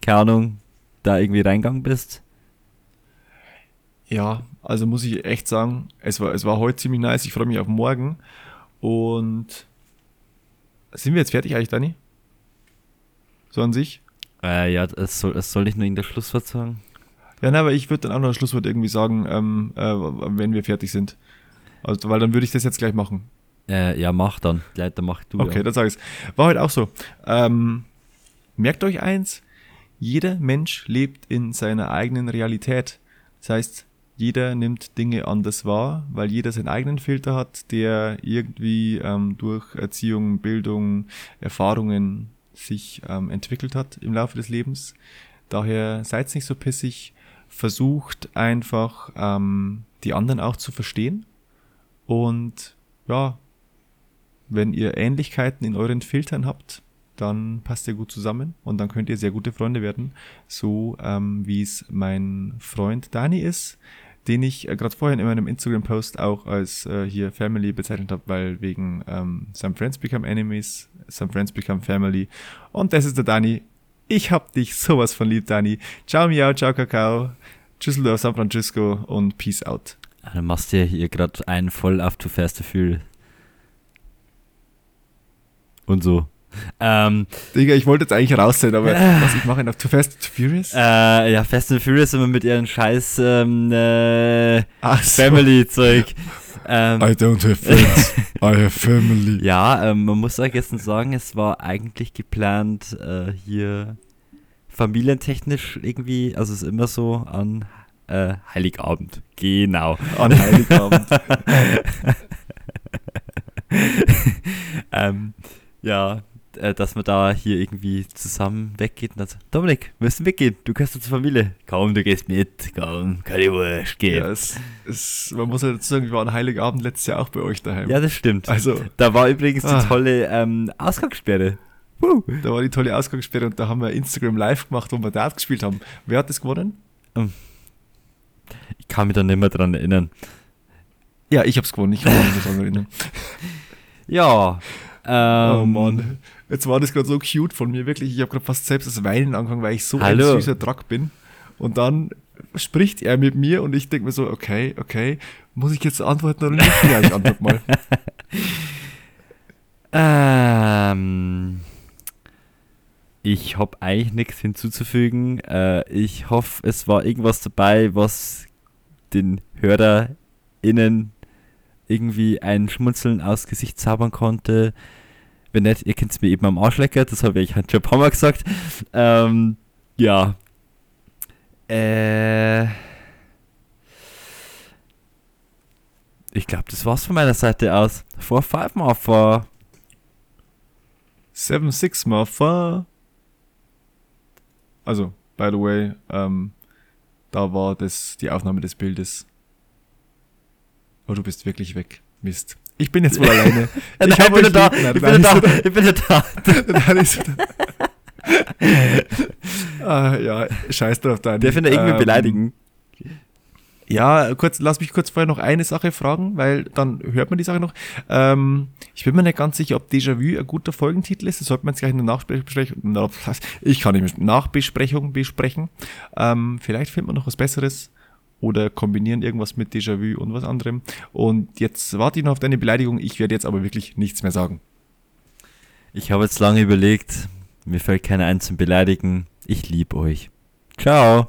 keine Ahnung, da irgendwie reingegangen bist. Ja, also muss ich echt sagen, es war, es war heute ziemlich nice. Ich freue mich auf morgen. Und sind wir jetzt fertig eigentlich, Dani? So an sich? Äh, ja, es soll, es soll nicht nur in der Schlusswort sagen. Ja, na, aber ich würde dann auch noch das Schlusswort irgendwie sagen, ähm, äh, wenn wir fertig sind. Also, weil dann würde ich das jetzt gleich machen. Äh, ja, mach dann. Leider mach du. Okay, ja. dann sage ich War heute auch so. Ähm, merkt euch eins, jeder Mensch lebt in seiner eigenen Realität. Das heißt, jeder nimmt Dinge anders wahr, weil jeder seinen eigenen Filter hat, der irgendwie ähm, durch Erziehung, Bildung, Erfahrungen sich ähm, entwickelt hat im Laufe des Lebens. Daher seid nicht so pissig, versucht einfach ähm, die anderen auch zu verstehen. Und ja, wenn ihr Ähnlichkeiten in euren Filtern habt, dann passt ihr gut zusammen und dann könnt ihr sehr gute Freunde werden, so ähm, wie es mein Freund Dani ist, den ich äh, gerade vorhin in meinem Instagram-Post auch als äh, hier Family bezeichnet habe, weil wegen ähm, Some Friends Become Enemies, Some Friends Become Family. Und das ist der Dani. Ich hab dich sowas von lieb, Dani. Ciao, miau, ciao, Kakao. Tschüssel auf San Francisco und Peace out. Ah, Du machst dir hier gerade einen voll auf Too Fast to Furious. Und so. Ähm, Digga, ich wollte jetzt eigentlich raus sein, aber was ich mache auf Too Fast, Too Furious? äh, ja, Fast and Furious immer mit ihren scheiß ähm, äh, so. Family-Zeug. <laughs> Ähm, I don't have friends, <laughs> I have family. ja, ähm, man muss auch gestern sagen, es war eigentlich geplant, äh, hier familientechnisch irgendwie, also es ist immer so an äh, Heiligabend. Genau. An Heiligabend. <laughs> ähm, ja, äh, dass man da hier irgendwie zusammen weggeht und dann so, Dominik, wir müssen weggehen, du gehörst zur Familie. Komm, du gehst mit, komm, keine Wurscht, geh. ja, Ja, es, es, man muss ja dazu sagen, wir waren Heiligabend letztes Jahr auch bei euch daheim. das stimmt. Also, Da war übrigens die Ah. tolle ähm, Ausgangssperre. Woo. da war die tolle Ausgangssperre und da haben wir Instagram live gemacht, wo wir Dart gespielt haben. Wer hat das gewonnen? Ich kann mich da nicht mehr dran erinnern. Ja, ich hab's gewonnen, ich kann mich nicht daran erinnern. <laughs> Ja. Ähm, oh Mann. Jetzt war das gerade so cute von mir, wirklich. Ich habe gerade fast selbst das Weinen angefangen, weil ich so Hallo. ein süßer Drack bin. Und dann spricht er mit mir und ich denke mir so, okay, okay, muss ich jetzt antworten oder nicht? Ja, ich antworte mal. <laughs> Ähm, ich habe eigentlich nichts hinzuzufügen. Äh, ich hoffe, es war irgendwas dabei, was den HörerInnen irgendwie ein Schmunzeln aus Gesicht zaubern konnte. Wenn nicht, ihr könnt es mir eben am Arsch lecken, das habe ich halt schon ein paar Mal gesagt. Ähm, ja. Äh. Ich glaube, das war's von meiner Seite aus. Vor Five Mal vor. Seven Six Mother. Also, by the way, ähm, da war das die Aufnahme des Bildes. Oh, du bist wirklich weg. Mist. Ich bin jetzt wohl <laughs> alleine. Nein, hab ich bin da, ich bin da, ich bin da. da. Nein, ist er da. <laughs> ah, ja, scheiß drauf, Dani. Darf ich ihn da irgendwie Ähm, beleidigen? Ja, kurz, lass mich kurz vorher noch eine Sache fragen, weil dann hört man die Sache noch. Ähm, ich bin mir nicht ganz sicher, ob Déjà-vu ein guter Folgentitel ist. Das sollte man jetzt gleich in der Nachbesprechung, ich kann nicht mehr, Nachbesprechung besprechen. Ähm, vielleicht findet man noch was Besseres oder kombinieren irgendwas mit Déjà-vu und was anderem. Und jetzt warte ich noch auf deine Beleidigung. Ich werde jetzt aber wirklich nichts mehr sagen. Ich habe jetzt lange überlegt, mir fällt keiner ein zum Beleidigen. Ich liebe euch. Ciao.